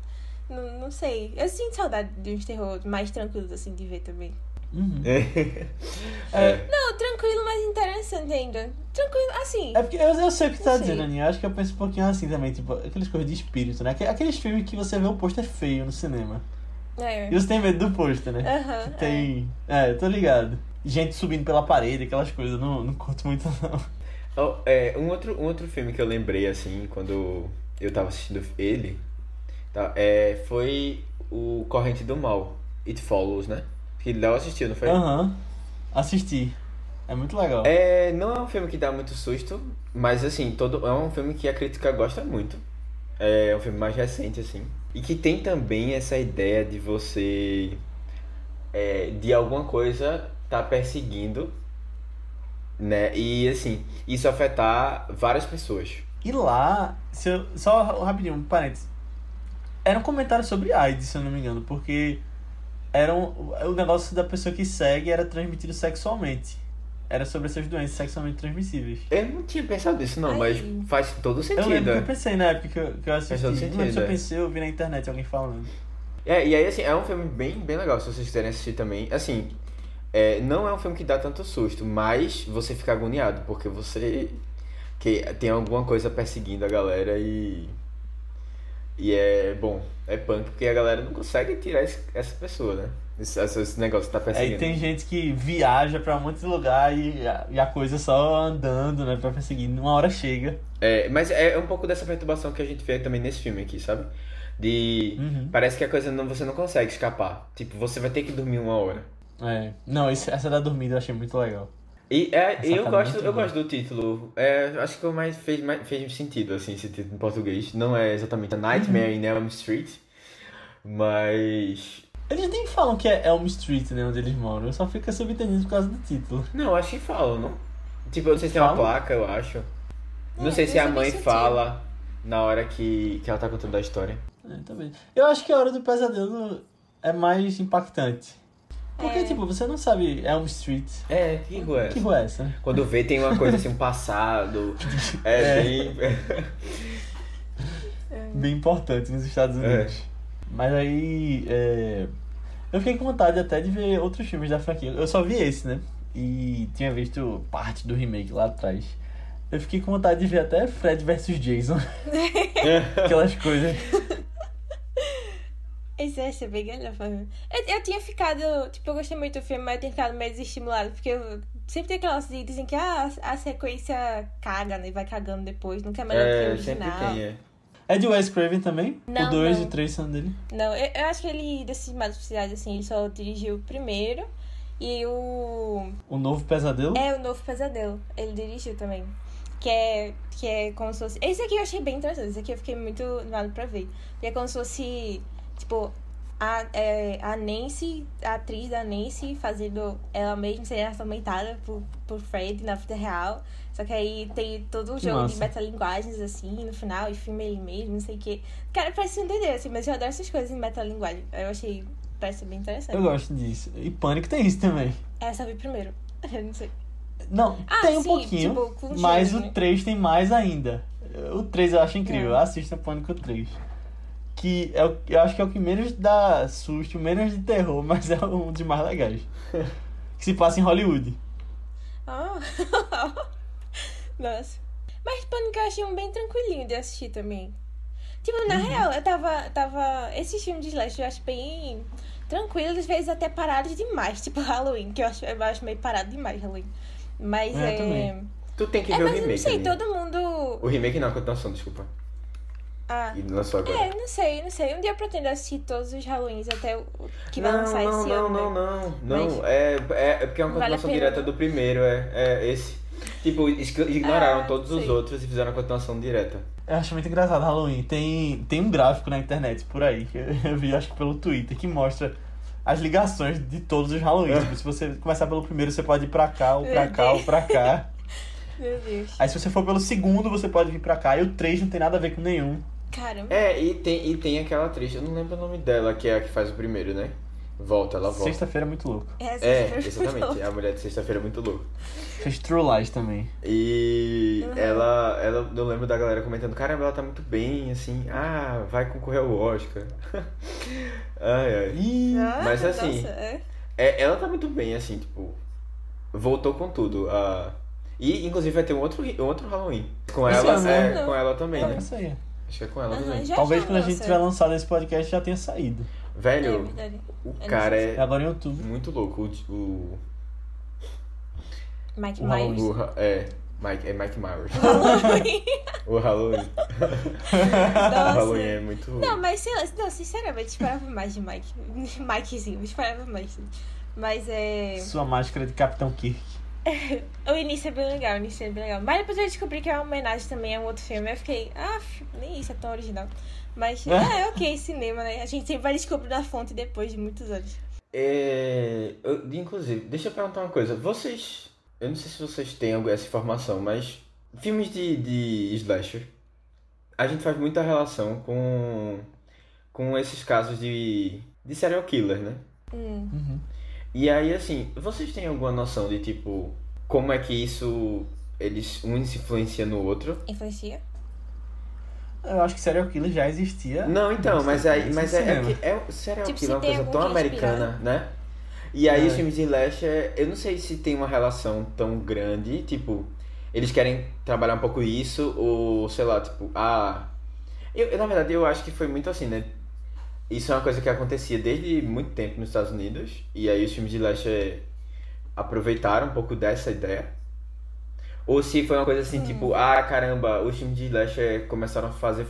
[SPEAKER 3] Não, não sei. Eu sinto saudade de uns terror mais tranquilos, assim, de ver também.
[SPEAKER 1] Uhum. É. <laughs>
[SPEAKER 3] é. Não, tranquilo, mas interessante ainda. Tranquilo, assim.
[SPEAKER 1] É porque eu, eu sei o que você tá sei. dizendo, Aninha. Acho que eu penso um pouquinho assim também, tipo, aqueles coisas de espírito, né? Aqueles filmes que você vê o pôster feio no cinema.
[SPEAKER 3] É.
[SPEAKER 1] E você tem medo do pôster, né?
[SPEAKER 3] Aham. Uhum,
[SPEAKER 1] tem. É. é, tô ligado. Gente subindo pela parede, aquelas coisas, não, não curto muito, <laughs> não.
[SPEAKER 2] Oh, é, um, outro, um outro filme que eu lembrei, assim, quando eu tava assistindo ele, tá, é, foi o Corrente do Mal, It Follows, né? Que Léo assistiu, não foi?
[SPEAKER 1] Aham. Uhum. Assisti. É muito legal.
[SPEAKER 2] É, não é um filme que dá muito susto, mas assim, todo, é um filme que a crítica gosta muito. É um filme mais recente, assim. E que tem também essa ideia de você. É, de alguma coisa tá perseguindo, né? E assim, isso afetar várias pessoas.
[SPEAKER 1] E lá, se eu, só rapidinho, um parênteses. Era um comentário sobre AIDS, se eu não me engano, porque era um, o negócio da pessoa que segue era transmitido sexualmente. Era sobre essas doenças sexualmente transmissíveis.
[SPEAKER 2] Eu não tinha pensado nisso, não,
[SPEAKER 3] Ai.
[SPEAKER 2] mas faz todo sentido.
[SPEAKER 1] Eu lembro que eu pensei na época que eu, que eu assisti.
[SPEAKER 2] Faz todo
[SPEAKER 1] não lembro se
[SPEAKER 2] sentido,
[SPEAKER 1] eu
[SPEAKER 2] é.
[SPEAKER 1] pensei, eu vi na internet alguém falando.
[SPEAKER 2] É, e aí, assim, é um filme bem, bem legal, se vocês quiserem assistir também. Assim, é, não é um filme que dá tanto susto, mas você fica agoniado, porque você que tem alguma coisa perseguindo a galera e. E é bom, é punk, porque a galera não consegue tirar esse- essa pessoa, né? Esse, esse negócio que tá
[SPEAKER 1] Aí
[SPEAKER 2] perseguindo.
[SPEAKER 1] tem gente que viaja pra um monte de lugar e a, e a coisa só andando, né, pra perseguir. Uma hora chega.
[SPEAKER 2] É, mas é um pouco dessa perturbação que a gente vê também nesse filme aqui, sabe? De.
[SPEAKER 1] Uhum.
[SPEAKER 2] Parece que a coisa não, você não consegue escapar. Tipo, você vai ter que dormir uma hora.
[SPEAKER 1] É. Não, esse- essa da dormida eu achei muito legal.
[SPEAKER 2] E é, eu gosto, eu gosto do título. É, acho que o mais fez, mais fez sentido assim esse título em português. Não é exatamente a Nightmare in Elm Street, mas
[SPEAKER 1] Eles nem falam que é Elm Street, né, onde eles moram. Só fica subentendido por causa do título.
[SPEAKER 2] não, acho que falam, não. Tipo, eu não sei se tem uma placa, eu acho. Não
[SPEAKER 3] É,
[SPEAKER 2] sei se a mãe fala na hora que, que ela tá contando a história.
[SPEAKER 1] É, também. Eu acho que a Hora do Pesadelo é mais impactante. Porque,
[SPEAKER 3] É.
[SPEAKER 1] tipo, você não sabe Elm Street.
[SPEAKER 2] É, que rua é
[SPEAKER 1] Que
[SPEAKER 2] essa?
[SPEAKER 1] rua é essa?
[SPEAKER 2] Quando vê tem uma coisa assim, um passado. <laughs> É,
[SPEAKER 1] É.
[SPEAKER 2] bem.
[SPEAKER 1] Bem importante nos Estados Unidos. Mas aí. é, Eu fiquei com vontade até de ver outros filmes da franquia. Eu só vi esse, né? E tinha visto parte do remake lá atrás. Eu fiquei com vontade de ver até Fred vs Jason. <laughs> Aquelas coisas.
[SPEAKER 3] Esse ia ser bem galhofa. Eu, eu tinha ficado, tipo, eu gostei muito do filme, mas eu tinha ficado meio desestimulado, porque eu, sempre tem aquelas que dizem que ah, a sequência caga, né? E vai cagando depois, nunca é melhor que o
[SPEAKER 2] É,
[SPEAKER 3] original.
[SPEAKER 2] sempre tem, é.
[SPEAKER 1] É de Wes Craven também?
[SPEAKER 3] Não,
[SPEAKER 1] o 2
[SPEAKER 3] não.
[SPEAKER 1] e o 3 são dele.
[SPEAKER 3] Não, eu, eu acho que ele, desses mais oficiais, assim, ele só dirigiu o primeiro. E o.
[SPEAKER 1] O Novo Pesadelo.
[SPEAKER 3] É, o Novo Pesadelo. Ele dirigiu também. Que é, que é como se fosse. Esse aqui eu achei bem interessante. Esse aqui eu fiquei muito animado pra ver. Que é como se fosse. Tipo, a, é, a Nancy, a atriz da Nancy, fazendo ela mesma sendo atormentada por, por Fred na vida real. Só que aí tem todo o
[SPEAKER 1] Que
[SPEAKER 3] jogo de
[SPEAKER 1] massa.
[SPEAKER 3] metalinguagens, assim, no final, e filme ele mesmo, não sei o quê. Cara, parece um doideira, assim, mas eu adoro essas coisas em metalinguagem. Eu achei. Parece bem interessante.
[SPEAKER 1] Eu gosto disso. E Pânico tem isso também.
[SPEAKER 3] Essa eu vi primeiro. <laughs> Eu não sei.
[SPEAKER 1] Não,
[SPEAKER 3] Ah,
[SPEAKER 1] tem um
[SPEAKER 3] sim,
[SPEAKER 1] pouquinho.
[SPEAKER 3] tipo,
[SPEAKER 1] mas
[SPEAKER 3] gênero,
[SPEAKER 1] o
[SPEAKER 3] né?
[SPEAKER 1] 3 tem mais ainda. O 3 eu acho incrível.
[SPEAKER 3] É.
[SPEAKER 1] Assista Pânico 3. Que é o, eu acho que é o que menos dá susto, menos de terror, <laughs> mas é um dos mais legais. que se passa em Hollywood.
[SPEAKER 3] Ah. <laughs> Nossa. Mas Pânico eu achei um bem tranquilinho de assistir também. Tipo, na real, eu tava. tava esses filmes de slash eu acho bem tranquilos, às vezes até parados demais. <laughs> Tipo Halloween, que eu acho, eu acho meio parado demais Halloween. Mas
[SPEAKER 1] É,
[SPEAKER 3] é.
[SPEAKER 1] também.
[SPEAKER 2] Tu tem que
[SPEAKER 3] É,
[SPEAKER 2] ver o
[SPEAKER 3] mas eu
[SPEAKER 2] remake.
[SPEAKER 3] não sei, todo mundo.
[SPEAKER 2] O remake não, a continuação, desculpa.
[SPEAKER 3] Ah.
[SPEAKER 2] E lançou agora.
[SPEAKER 3] É, não sei, não sei. Um dia eu pretendo assistir todos os Halloweens até o que vai
[SPEAKER 2] não,
[SPEAKER 3] lançar
[SPEAKER 2] não,
[SPEAKER 3] esse
[SPEAKER 2] não,
[SPEAKER 3] ano.
[SPEAKER 2] não,
[SPEAKER 3] né?
[SPEAKER 2] não, não,
[SPEAKER 3] Mas-
[SPEAKER 2] É, é, é porque é uma continuação direta do primeiro, é, é esse. Tipo, ignoraram
[SPEAKER 3] Ah,
[SPEAKER 2] todos os outros e fizeram a continuação direta.
[SPEAKER 1] Eu acho muito engraçado Halloween. Tem, tem um gráfico na internet por aí, que <laughs> eu vi acho que pelo Twitter, que mostra as ligações de todos os Halloweens. Tipo, se você começar pelo primeiro, você pode ir pra cá, ou pra
[SPEAKER 3] Meu
[SPEAKER 1] cá, ou pra cá. <laughs>
[SPEAKER 3] Meu Deus.
[SPEAKER 1] Aí se você for pelo segundo, você pode vir pra cá. E o 3 não tem nada a ver com nenhum.
[SPEAKER 3] Caramba.
[SPEAKER 2] É, e tem, e tem aquela atriz, eu não lembro o nome dela, que é a que faz o primeiro, né? Volta, ela volta.
[SPEAKER 1] Sexta-feira é muito louco.
[SPEAKER 3] Essa
[SPEAKER 2] É,
[SPEAKER 3] foi-
[SPEAKER 2] exatamente. A mulher de sexta-feira é muito louca.
[SPEAKER 1] Fez True Lies também.
[SPEAKER 2] E
[SPEAKER 3] Uhum.
[SPEAKER 2] ela, ela, eu lembro da galera comentando, caramba, ela tá muito bem, assim, ah, vai concorrer ao Oscar. <laughs> ai, ai.
[SPEAKER 1] Ih,
[SPEAKER 3] Ah,
[SPEAKER 2] Mas assim,
[SPEAKER 3] nossa, é.
[SPEAKER 2] É, ela tá muito bem, assim, tipo, voltou com tudo. ah E inclusive vai ter um outro, um outro Halloween. Com ela,
[SPEAKER 1] ano,
[SPEAKER 2] é,
[SPEAKER 3] né?
[SPEAKER 2] com ela também,
[SPEAKER 1] é
[SPEAKER 2] né?
[SPEAKER 1] isso aí.
[SPEAKER 2] Acho que é com ela
[SPEAKER 3] Aham,
[SPEAKER 2] também.
[SPEAKER 1] Talvez
[SPEAKER 3] já
[SPEAKER 1] quando a gente tiver lançado esse podcast já tenha saído.
[SPEAKER 3] É
[SPEAKER 2] Velho,
[SPEAKER 3] verdade.
[SPEAKER 2] o cara
[SPEAKER 1] É
[SPEAKER 2] é
[SPEAKER 1] agora em outubro.
[SPEAKER 2] muito louco. O, o,
[SPEAKER 3] Mike
[SPEAKER 1] O
[SPEAKER 3] Myers.
[SPEAKER 2] o é, Mike, é Mike Myers. o Halloween. <laughs> O Halloween é muito.
[SPEAKER 3] Não, mas sei lá, não, sinceramente, eu esperava mais de Mike. <laughs> Mikezinho, eu esperava mais. Mas é.
[SPEAKER 1] Sua máscara de Capitão Kirk.
[SPEAKER 3] O início é bem legal, o início é bem legal. Mas depois eu descobri que é uma homenagem também a um outro filme. Eu fiquei, ah, nem isso é tão original. Mas <laughs> é, ok, cinema, né? A gente sempre vai descobrir a fonte depois de muitos anos.
[SPEAKER 2] É, eu, inclusive, deixa eu perguntar uma coisa. Vocês. Eu não sei se vocês têm essa informação, mas filmes de, de slasher, a gente faz muita relação com, com esses casos de, de serial killer, né?
[SPEAKER 3] Hum.
[SPEAKER 1] Uhum.
[SPEAKER 2] E aí, assim, vocês têm alguma noção de tipo como é que isso eles um se influencia no outro?
[SPEAKER 3] Influencia?
[SPEAKER 1] Eu acho que serial killer já existia.
[SPEAKER 2] Não, então, mas aí, mas é, é que é, serial
[SPEAKER 3] Tipo,
[SPEAKER 2] killer é uma coisa tão americana, né? E aí
[SPEAKER 1] É.
[SPEAKER 2] os filmes de slasher, eu não sei se tem uma relação tão grande, tipo, eles querem trabalhar um pouco isso, ou sei lá, tipo, ah. Eu, na verdade, eu acho que foi muito assim, né? Isso é uma coisa que acontecia desde muito tempo nos Estados Unidos, e aí os filmes de slasher aproveitaram um pouco dessa ideia. Ou se foi uma coisa assim, tipo, ah, caramba, os filmes de slasher começaram a fazer,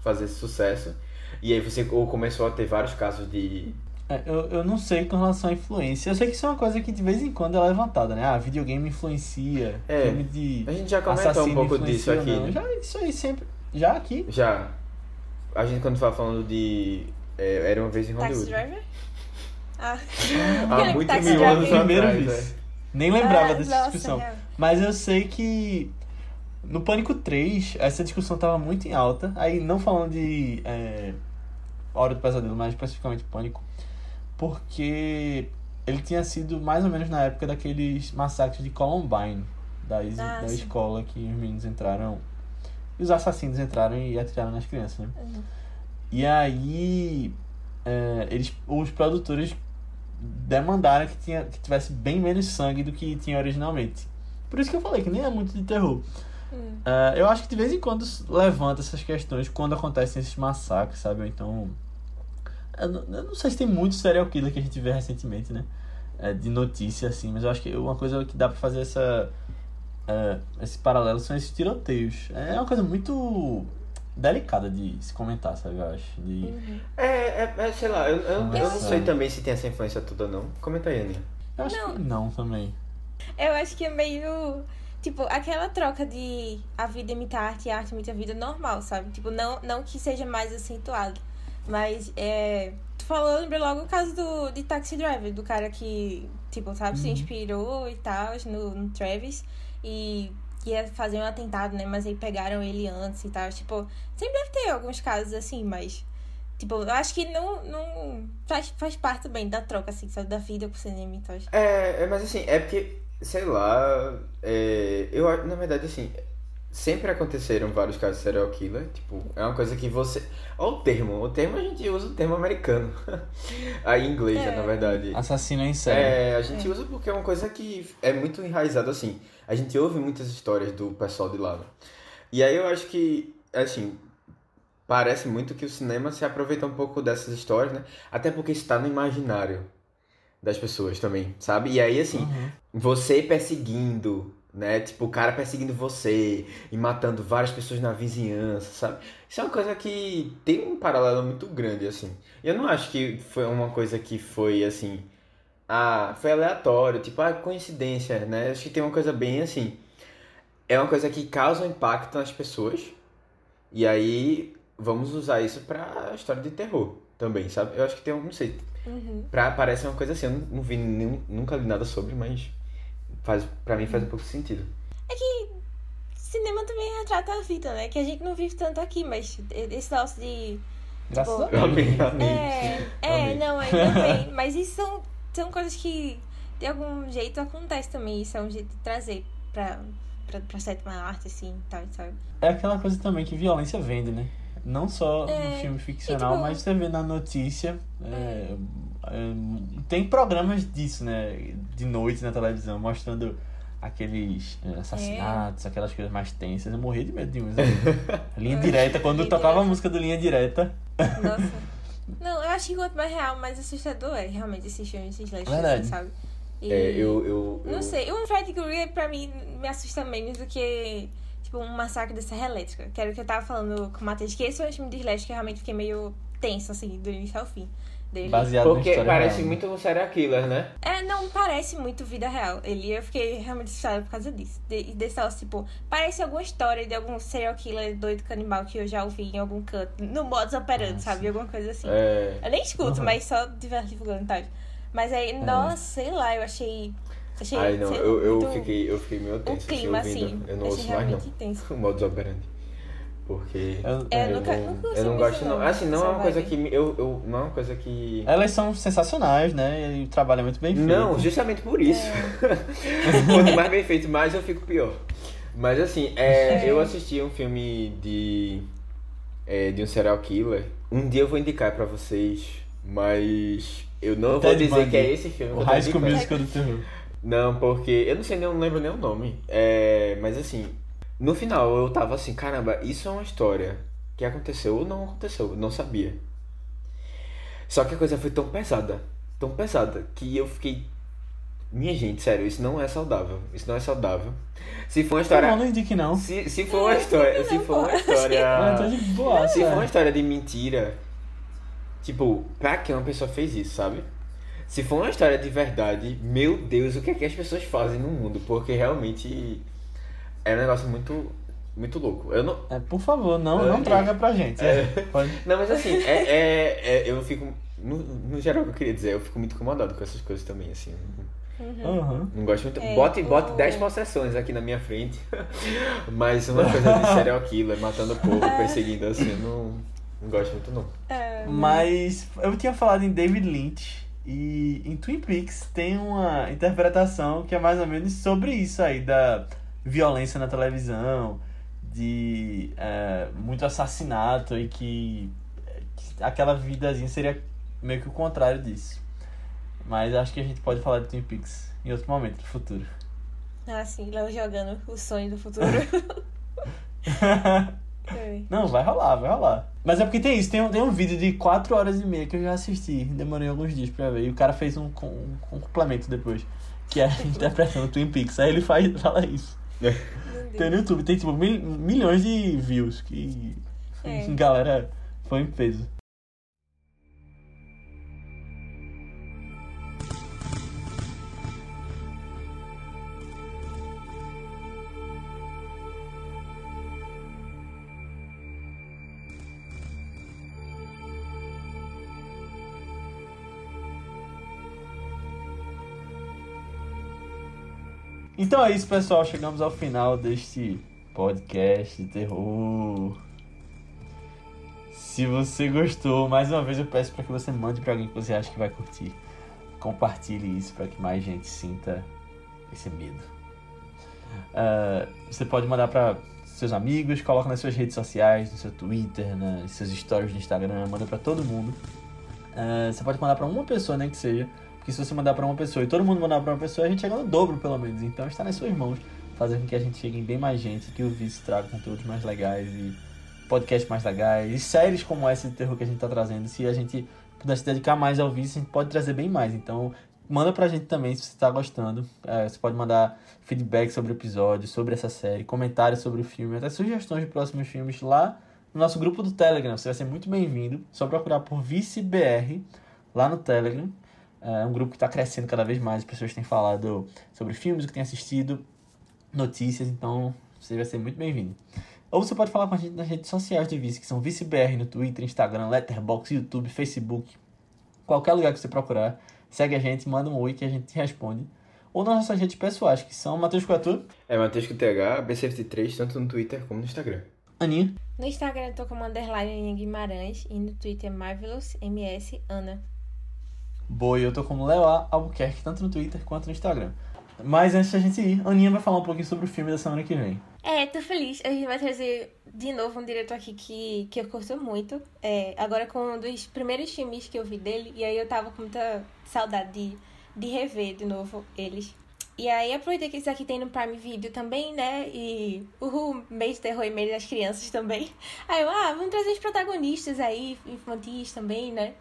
[SPEAKER 2] fazer sucesso, e aí você ou começou a ter vários casos de.
[SPEAKER 1] É, eu, eu não sei com relação à influência. Eu sei que isso é uma coisa que de vez em quando é levantada, né? Ah, videogame influencia,
[SPEAKER 2] É,
[SPEAKER 1] filme de
[SPEAKER 2] A gente já comentou um pouco disso aqui. né?
[SPEAKER 1] Já, isso aí sempre. Já aqui.
[SPEAKER 2] Já. A gente quando tava falando de. É, era uma vez em
[SPEAKER 3] Taxi
[SPEAKER 2] Hollywood.
[SPEAKER 3] Driver? Ah. <laughs>
[SPEAKER 2] Há
[SPEAKER 3] Aquele
[SPEAKER 2] muito
[SPEAKER 3] Taxi
[SPEAKER 2] mil anos atrás,
[SPEAKER 1] vez.
[SPEAKER 2] é.
[SPEAKER 1] Nem lembrava
[SPEAKER 3] Ah,
[SPEAKER 1] dessa
[SPEAKER 3] nossa,
[SPEAKER 1] discussão.
[SPEAKER 3] real.
[SPEAKER 1] Mas eu sei que no Pânico 3, essa discussão tava muito em alta. Aí, não falando de é, Hora do Pesadelo, mas especificamente Pânico. Porque ele tinha sido mais ou menos na época daqueles massacres de Columbine. Da,
[SPEAKER 3] Ah,
[SPEAKER 1] da
[SPEAKER 3] sim.
[SPEAKER 1] escola que os meninos entraram. E os assassinos entraram e atiraram nas crianças, né?
[SPEAKER 3] Uhum.
[SPEAKER 1] E aí, é, eles, os produtores demandaram que, tinha, que tivesse bem menos sangue do que tinha originalmente. Por isso que eu falei que nem é muito de terror.
[SPEAKER 3] Hum.
[SPEAKER 1] É, eu acho que de vez em quando levanta essas questões quando acontecem esses massacres, sabe? Ou então. Eu não, eu não sei se tem muito serial killer que a gente vê recentemente, né? É, de notícia, assim, mas eu acho que uma coisa que dá pra fazer essa. é, esse paralelo são esses tiroteios. É uma coisa muito delicada de se comentar, sabe? Eu acho. De...
[SPEAKER 3] Uhum.
[SPEAKER 2] É, é, é, sei lá, eu, eu, eu não sei também se tem essa influência toda não. Comenta aí, Aninha.
[SPEAKER 1] Eu acho
[SPEAKER 3] Não.
[SPEAKER 1] que não também.
[SPEAKER 3] Eu acho que é meio. Tipo, aquela troca de a vida imita a arte e a arte imita a vida normal, sabe? Tipo, não, não que seja mais acentuado. Mas é. Tu falou, eu lembrei logo o caso do de Taxi Driver, do cara que, tipo, sabe, se
[SPEAKER 1] Uhum.
[SPEAKER 3] inspirou e tal no, no Travis e ia fazer um atentado, né? Mas aí pegaram ele antes e tal. Tipo, sempre deve ter alguns casos assim, mas. Tipo, eu acho que não, não faz, faz parte bem da troca, assim, sabe? Da vida pro cinema e tal.
[SPEAKER 2] É, é, mas assim, é porque, sei lá, é, eu acho- na verdade assim, sempre aconteceram vários casos de serial killer, tipo, é uma coisa que você, olha o termo, o termo a gente usa o termo americano, aí em inglês,
[SPEAKER 3] É.
[SPEAKER 2] na verdade.
[SPEAKER 1] Assassino em série.
[SPEAKER 2] É, a gente usa porque é uma coisa que é muito enraizada assim. A gente ouve muitas histórias do pessoal de lá. né? E aí eu acho que, assim, parece muito que o cinema se aproveita um pouco dessas histórias, né? Até porque está no imaginário das pessoas também, sabe? E aí, assim,
[SPEAKER 1] Uhum.
[SPEAKER 2] você perseguindo, né? Tipo, o cara perseguindo você e matando várias pessoas na vizinhança, sabe? Isso é uma coisa que tem um paralelo muito grande, assim. Eu não acho que foi uma coisa que foi, assim, ah, foi aleatório, tipo, ah, coincidência, né? Acho que tem uma coisa bem assim. É uma coisa que causa um impacto nas pessoas. E aí vamos usar isso pra história de terror também, sabe? Eu acho que tem um, não sei,
[SPEAKER 3] Uhum.
[SPEAKER 2] pra, parece uma coisa assim, eu não, não vi nenhum, nunca li nada sobre, mas faz, pra mim faz um pouco sentido.
[SPEAKER 3] Cinema também retrata a vida, né? Que a gente não vive tanto aqui, mas esse nosso de.
[SPEAKER 1] Graças
[SPEAKER 3] Tipo,
[SPEAKER 1] a Deus.
[SPEAKER 3] É, é,
[SPEAKER 2] Amém.
[SPEAKER 3] não, ainda bem. Mas isso são, são coisas que de algum jeito acontece também. Isso é um jeito de trazer pra, pra, pra sétima arte, assim, e tal, sabe?
[SPEAKER 1] É aquela coisa também que violência vende, né? Não só
[SPEAKER 3] É,
[SPEAKER 1] no filme ficcional,
[SPEAKER 3] e, tipo,
[SPEAKER 1] mas você vê na notícia. é, é, tem programas disso, né? De noite na televisão, mostrando aqueles é, assassinatos, aquelas coisas mais tensas. Eu morri de medo de uns. né? <laughs> Linha direta, quando
[SPEAKER 3] Linha
[SPEAKER 1] tocava a música do Linha Direta.
[SPEAKER 3] Nossa. Não, eu acho que quanto mais real, mais assustador é realmente esses filmes, esses assim, sabe? E-
[SPEAKER 2] É, eu, eu, eu-
[SPEAKER 3] Não sei, um Fred Krueger pra mim me assusta menos do que, tipo, um massacre da Serra Elétrica. Que era o que eu tava falando com o Matheus, que esse foi um filme de slash que eu realmente fiquei meio tenso, assim, do início ao fim. Dele.
[SPEAKER 1] Baseado
[SPEAKER 2] Porque parece
[SPEAKER 1] real.
[SPEAKER 2] muito um serial killer, né?
[SPEAKER 3] É, não parece muito vida real. Ele, eu fiquei realmente assustada por causa disso. De, desse negócio, tipo, parece alguma história de algum serial killer doido canibal que eu já ouvi em algum canto. No modus operandi,
[SPEAKER 1] Ah,
[SPEAKER 3] sabe? Alguma coisa assim.
[SPEAKER 2] É.
[SPEAKER 3] Eu nem escuto,
[SPEAKER 1] Uhum.
[SPEAKER 3] mas só divulgando e tal. Mas aí, nossa, sei lá, eu achei. achei
[SPEAKER 2] Ai, não,
[SPEAKER 3] sei
[SPEAKER 2] eu, eu,
[SPEAKER 3] muito-
[SPEAKER 2] fiquei, eu fiquei meio
[SPEAKER 3] O
[SPEAKER 2] tenso
[SPEAKER 3] clima,
[SPEAKER 2] assim, ouvindo.
[SPEAKER 3] assim.
[SPEAKER 2] Eu não
[SPEAKER 3] achei
[SPEAKER 2] ouço mais, não.
[SPEAKER 3] realmente intenso. <laughs>
[SPEAKER 2] O modus operandi. Porque.
[SPEAKER 1] Eu-
[SPEAKER 3] É,
[SPEAKER 2] eu,
[SPEAKER 3] nunca-
[SPEAKER 2] não,
[SPEAKER 3] nunca
[SPEAKER 2] eu
[SPEAKER 3] gostei
[SPEAKER 2] não gosto,
[SPEAKER 3] não.
[SPEAKER 2] Assim, não é uma coisa que. Eu, eu, não é uma coisa que.
[SPEAKER 1] Elas são sensacionais, né? E o trabalho é muito bem feito.
[SPEAKER 2] Não, justamente por isso. <laughs> Quanto mais bem feito, mais eu fico pior. Mas assim, é,
[SPEAKER 3] É.
[SPEAKER 2] eu assisti um filme de. é, de um serial killer. Um dia eu vou indicar pra vocês, mas eu não vou
[SPEAKER 1] Ted
[SPEAKER 2] dizer
[SPEAKER 1] Bundy.
[SPEAKER 2] que é esse filme.
[SPEAKER 1] O High School
[SPEAKER 2] indicando.
[SPEAKER 1] Musical do terror.
[SPEAKER 2] Não, porque eu não sei eu não lembro nem o nome. É, mas assim, no final eu tava assim, caramba, isso é uma história que aconteceu ou não aconteceu, eu não sabia. Só que a coisa foi tão pesada, tão pesada, que eu fiquei. Minha gente, sério, isso não é saudável. Isso não é saudável. Se for uma
[SPEAKER 1] Não,
[SPEAKER 2] história.
[SPEAKER 1] não indique não.
[SPEAKER 2] Se, se for uma história. Se for uma história. Se for uma história de mentira, tipo, pra que uma pessoa fez isso, sabe? Se for uma história de verdade, meu Deus, o que é que as pessoas fazem no mundo? Porque realmente é um negócio muito, muito louco. Eu não.
[SPEAKER 1] É, por favor, não, não
[SPEAKER 2] É.
[SPEAKER 1] traga pra gente. É, pode-
[SPEAKER 2] Não, mas assim, é, é, é- eu fico. No, no geral, o que eu queria dizer, eu fico muito incomodado com essas coisas também, assim.
[SPEAKER 1] Aham.
[SPEAKER 2] Não gosto muito.
[SPEAKER 3] É,
[SPEAKER 2] bote, bote 10 possessões aqui na minha frente. <laughs> Mas uma coisa de <laughs> serial killer, matando o povo, perseguindo assim, eu não, não gosto muito, não.
[SPEAKER 3] É,
[SPEAKER 1] Mas eu tinha falado em David Lynch e em Twin Peaks tem uma interpretação que é mais ou menos sobre isso aí, da violência na televisão, de é, muito assassinato e que, que aquela vidazinha seria meio que o contrário disso. Mas acho que a gente pode falar de Twin Peaks em outro momento do futuro.
[SPEAKER 3] Ah, sim, Léo jogando o sonho do futuro. <laughs>
[SPEAKER 1] Não, vai rolar, vai rolar. Mas é porque tem isso, tem um, tem um vídeo de 4 horas e meia que eu já assisti, demorei alguns dias pra ver, e o cara fez um, um, um complemento depois, que é <laughs> interpretando Twin Peaks, aí ele faz, fala isso.
[SPEAKER 3] Meu
[SPEAKER 1] Tem no YouTube, tem tipo mil- milhões de views, que
[SPEAKER 3] É.
[SPEAKER 1] galera foi em peso. Então é isso, pessoal. Chegamos ao final deste podcast de terror. Se você gostou, mais uma vez eu peço para que você mande para alguém que você acha que vai curtir. Compartilhe isso para que mais gente sinta esse medo. Ah, você pode mandar para seus amigos, coloca nas suas redes sociais, no seu Twitter, nas seus stories no Instagram, manda para todo mundo. Ah, você pode mandar para uma pessoa, nem que seja. Porque se você mandar para uma pessoa e todo mundo mandar para uma pessoa, a gente chega no dobro, pelo menos. Então está nas suas mãos fazer com que a gente chegue em bem mais gente, que o Vice traga conteúdos mais legais e podcasts mais legais e séries como essa de terror que a gente tá trazendo. Se a gente puder se dedicar mais ao Vice, a gente pode trazer bem mais. Então, manda pra gente também se você tá gostando. É, você pode mandar feedback sobre o episódio, sobre essa série, comentários sobre o filme, até sugestões de próximos filmes lá no nosso grupo do Telegram. Você vai ser muito bem-vindo. Só procurar por ViceBR lá no Telegram. É um grupo que está crescendo cada vez mais. As pessoas têm falado sobre filmes, o que têm assistido, notícias. Então, você vai ser muito bem-vindo. Ou você pode falar com a gente nas redes sociais do Vice, que são ViceBR no Twitter, Instagram, Letterboxd, YouTube, Facebook. Qualquer lugar que você procurar, segue a gente, manda um oi que a gente responde. Ou nas nossas redes pessoais, que são Matheus Coatu,
[SPEAKER 2] É Matheus com TH, B73, tanto no Twitter como no Instagram.
[SPEAKER 1] Aninha,
[SPEAKER 3] No Instagram eu tô como underline Aninha Guimarães e no Twitter Marvelous MS Ana.
[SPEAKER 1] Boa, eu tô como Leo A. Albuquerque, tanto no Twitter quanto no Instagram. Mas antes da gente ir, Aninha vai falar um pouquinho sobre o filme da semana que vem.
[SPEAKER 3] É, tô feliz. A gente vai trazer de novo um diretor aqui que, que eu curto muito. É, agora com um dos primeiros filmes que eu vi dele. E aí eu tava com muita saudade de, de rever de novo eles. E aí aproveitei que esse aqui tem no Prime Video também, né? E o mês de terror e mês das crianças também. <laughs> Aí eu, ah, vamos trazer os protagonistas aí, infantis também, né?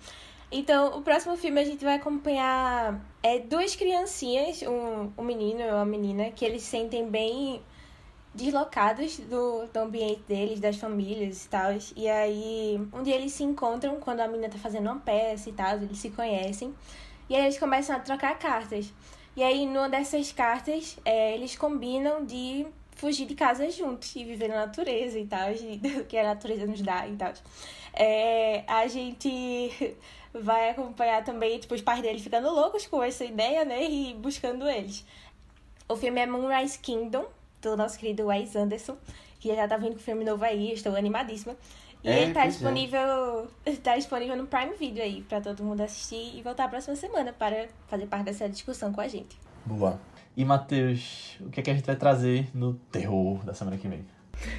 [SPEAKER 3] Então, o próximo filme a gente vai acompanhar é, duas criancinhas, um, um menino e uma menina, que eles se sentem bem deslocados do, do ambiente deles, das famílias e tal. E aí, um dia eles se encontram quando a menina tá fazendo uma peça e tal, eles se conhecem. E aí eles começam a trocar cartas. E aí, numa dessas cartas, é, eles combinam de fugir de casa juntos e viver na natureza e tal, <laughs> que a natureza nos dá e tal. É, a gente vai acompanhar também, tipo, os pais deles ficando loucos com essa ideia, né, e buscando eles. O filme é Moonrise Kingdom, do nosso querido Wes Anderson, que já tá vindo com o filme novo aí, estou animadíssima. E
[SPEAKER 2] É,
[SPEAKER 3] ele tá
[SPEAKER 2] é.
[SPEAKER 3] disponível, <laughs> tá disponível no Prime Video aí, pra todo mundo assistir e voltar a próxima semana para fazer parte dessa discussão com a gente.
[SPEAKER 1] Boa. E, Matheus, o que, é que a gente vai trazer no terror da semana que vem?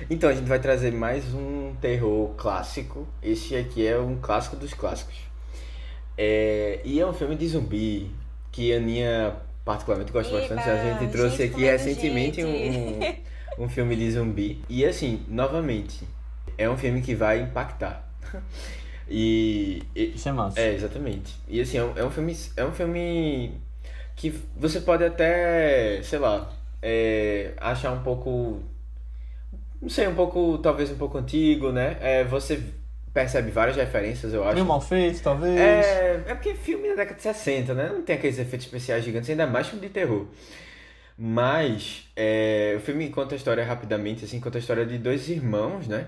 [SPEAKER 2] Então, a gente vai trazer mais um terror clássico. Esse aqui é um clássico dos clássicos. É, e é um filme de zumbi que a Aninha particularmente gosta
[SPEAKER 3] Eba,
[SPEAKER 2] bastante. A gente trouxe
[SPEAKER 3] gente
[SPEAKER 2] aqui
[SPEAKER 3] comendo
[SPEAKER 2] recentemente
[SPEAKER 3] gente.
[SPEAKER 2] um, um filme de zumbi. E assim, novamente, é um filme que vai impactar. <laughs> E, e-
[SPEAKER 1] Isso é massa.
[SPEAKER 2] é, exatamente. E assim, é um, é um filme. É um filme que você pode até, sei lá, é, achar um pouco. Não sei, um pouco. Talvez um pouco antigo, né? É, você percebe várias referências, eu acho.
[SPEAKER 1] Meio mal feito, talvez.
[SPEAKER 2] É, é porque filme da década de 60, né? Não tem aqueles efeitos especiais gigantes, ainda mais filme de terror. Mas é, o filme conta a história rapidamente, assim, conta a história de dois irmãos, né?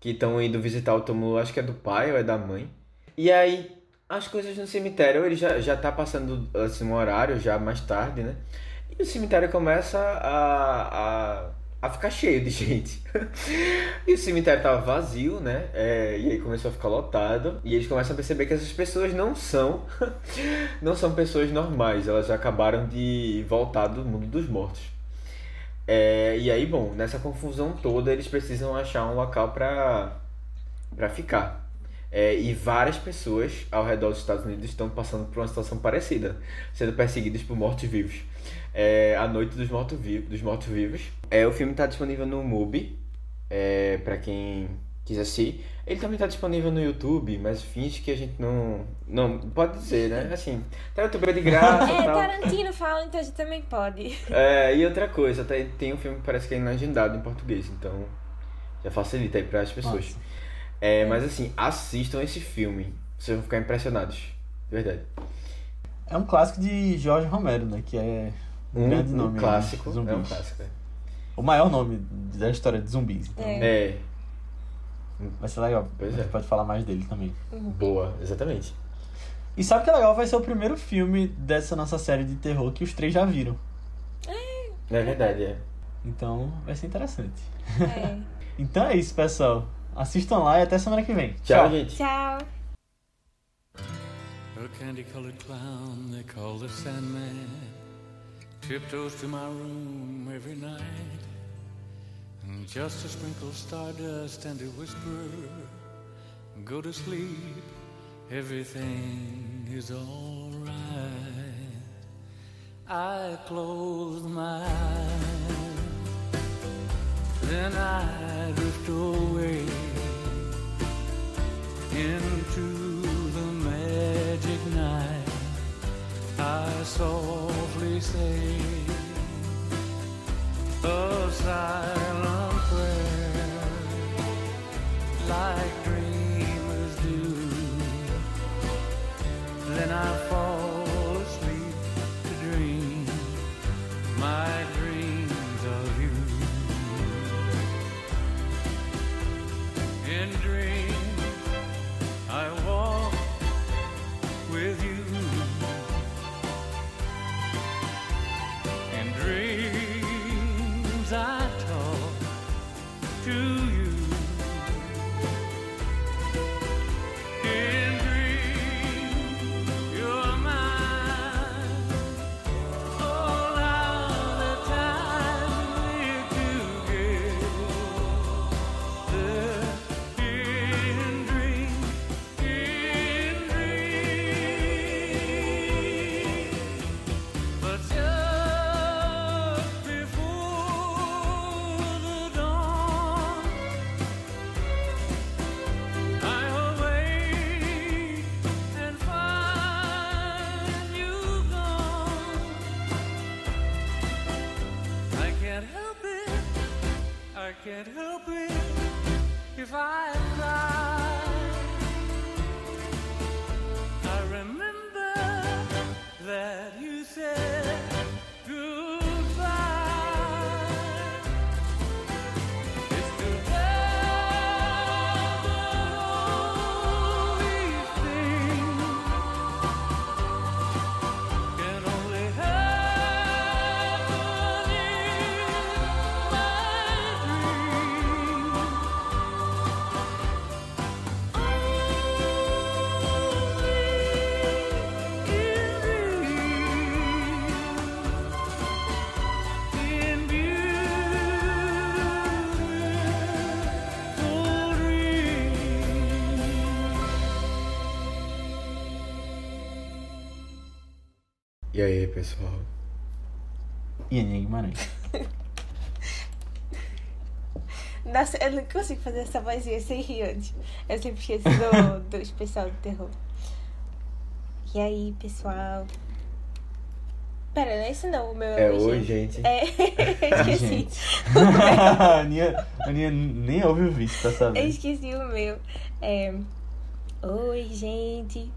[SPEAKER 2] Que estão indo visitar o túmulo, acho que é do pai ou é da mãe. E aí, as coisas no cemitério, ele já, já tá passando assim, um horário, já mais tarde, né? E o cemitério começa a, a, a ficar cheio de <laughs> gente. e o cemitério tava vazio, né? É, e aí começou a ficar lotado. E eles começam a perceber que essas pessoas não são <laughs> não são pessoas normais. Elas acabaram de voltar do mundo dos mortos. É, e aí, bom, nessa confusão toda, eles precisam achar um local para para ficar. É, e várias pessoas ao redor dos Estados Unidos estão passando por uma situação parecida, sendo perseguidas por mortos-vivos. É, a Noite dos Mortos-Vivos. Dos mortos. É, o filme está disponível no MUBI, é, para quem quiser assistir. Ele também está disponível no YouTube, mas finge que a gente não. Não, pode dizer, né? <laughs> Assim, tá no YouTube é de graça <laughs>
[SPEAKER 3] É,
[SPEAKER 2] tal.
[SPEAKER 3] Tarantino fala, então a gente também pode.
[SPEAKER 2] É, e outra coisa, tem, tem um filme que parece que é legendado em português, então já facilita aí para as pessoas. É, mas assim, assistam esse filme, vocês vão ficar impressionados, de verdade.
[SPEAKER 1] É um clássico de Jorge Romero, né? Que é um,
[SPEAKER 2] Um,
[SPEAKER 1] grande
[SPEAKER 2] um
[SPEAKER 1] nome. aí,
[SPEAKER 2] clássico,
[SPEAKER 1] zumbis.
[SPEAKER 2] é um clássico. é.
[SPEAKER 1] O maior nome da história de zumbis. Então
[SPEAKER 3] É.
[SPEAKER 2] É,
[SPEAKER 1] vai ser legal.
[SPEAKER 2] Pois
[SPEAKER 1] a gente
[SPEAKER 2] é.
[SPEAKER 1] pode falar mais dele também.
[SPEAKER 2] boa, exatamente.
[SPEAKER 1] E sabe que é legal? Vai ser o primeiro filme dessa nossa série de terror que os três já viram.
[SPEAKER 2] É verdade, é.
[SPEAKER 1] Então vai ser interessante.
[SPEAKER 3] É. <laughs>
[SPEAKER 1] Então é isso, pessoal. Assistam lá e até semana que vem.
[SPEAKER 2] Tchau, gente.
[SPEAKER 3] Tchau.
[SPEAKER 4] A candy colored clown they call the Sandman tiptoes to my room every night. And just to sprinkle stardust and to whisper, Go to sleep, everything is alright. I close my eyes, then I drift away into the magic night. I softly say a silent prayer, like dreamers do. Then I fall
[SPEAKER 2] E aí, pessoal?
[SPEAKER 1] E Aninha Guimarães. <laughs>
[SPEAKER 3] Nossa, eu não consigo fazer essa vozinha sem rir antes. Eu sempre esqueço do, <laughs> do especial do terror. E aí, pessoal? Pera, não é esse não, o meu
[SPEAKER 2] É
[SPEAKER 3] oi,
[SPEAKER 2] oi, gente.
[SPEAKER 3] É, <laughs> eu esqueci.
[SPEAKER 1] a Aninha, a Aninha nem ouve o vídeo pra
[SPEAKER 3] Eu
[SPEAKER 1] saber.
[SPEAKER 3] esqueci o meu. É... Oi, gente.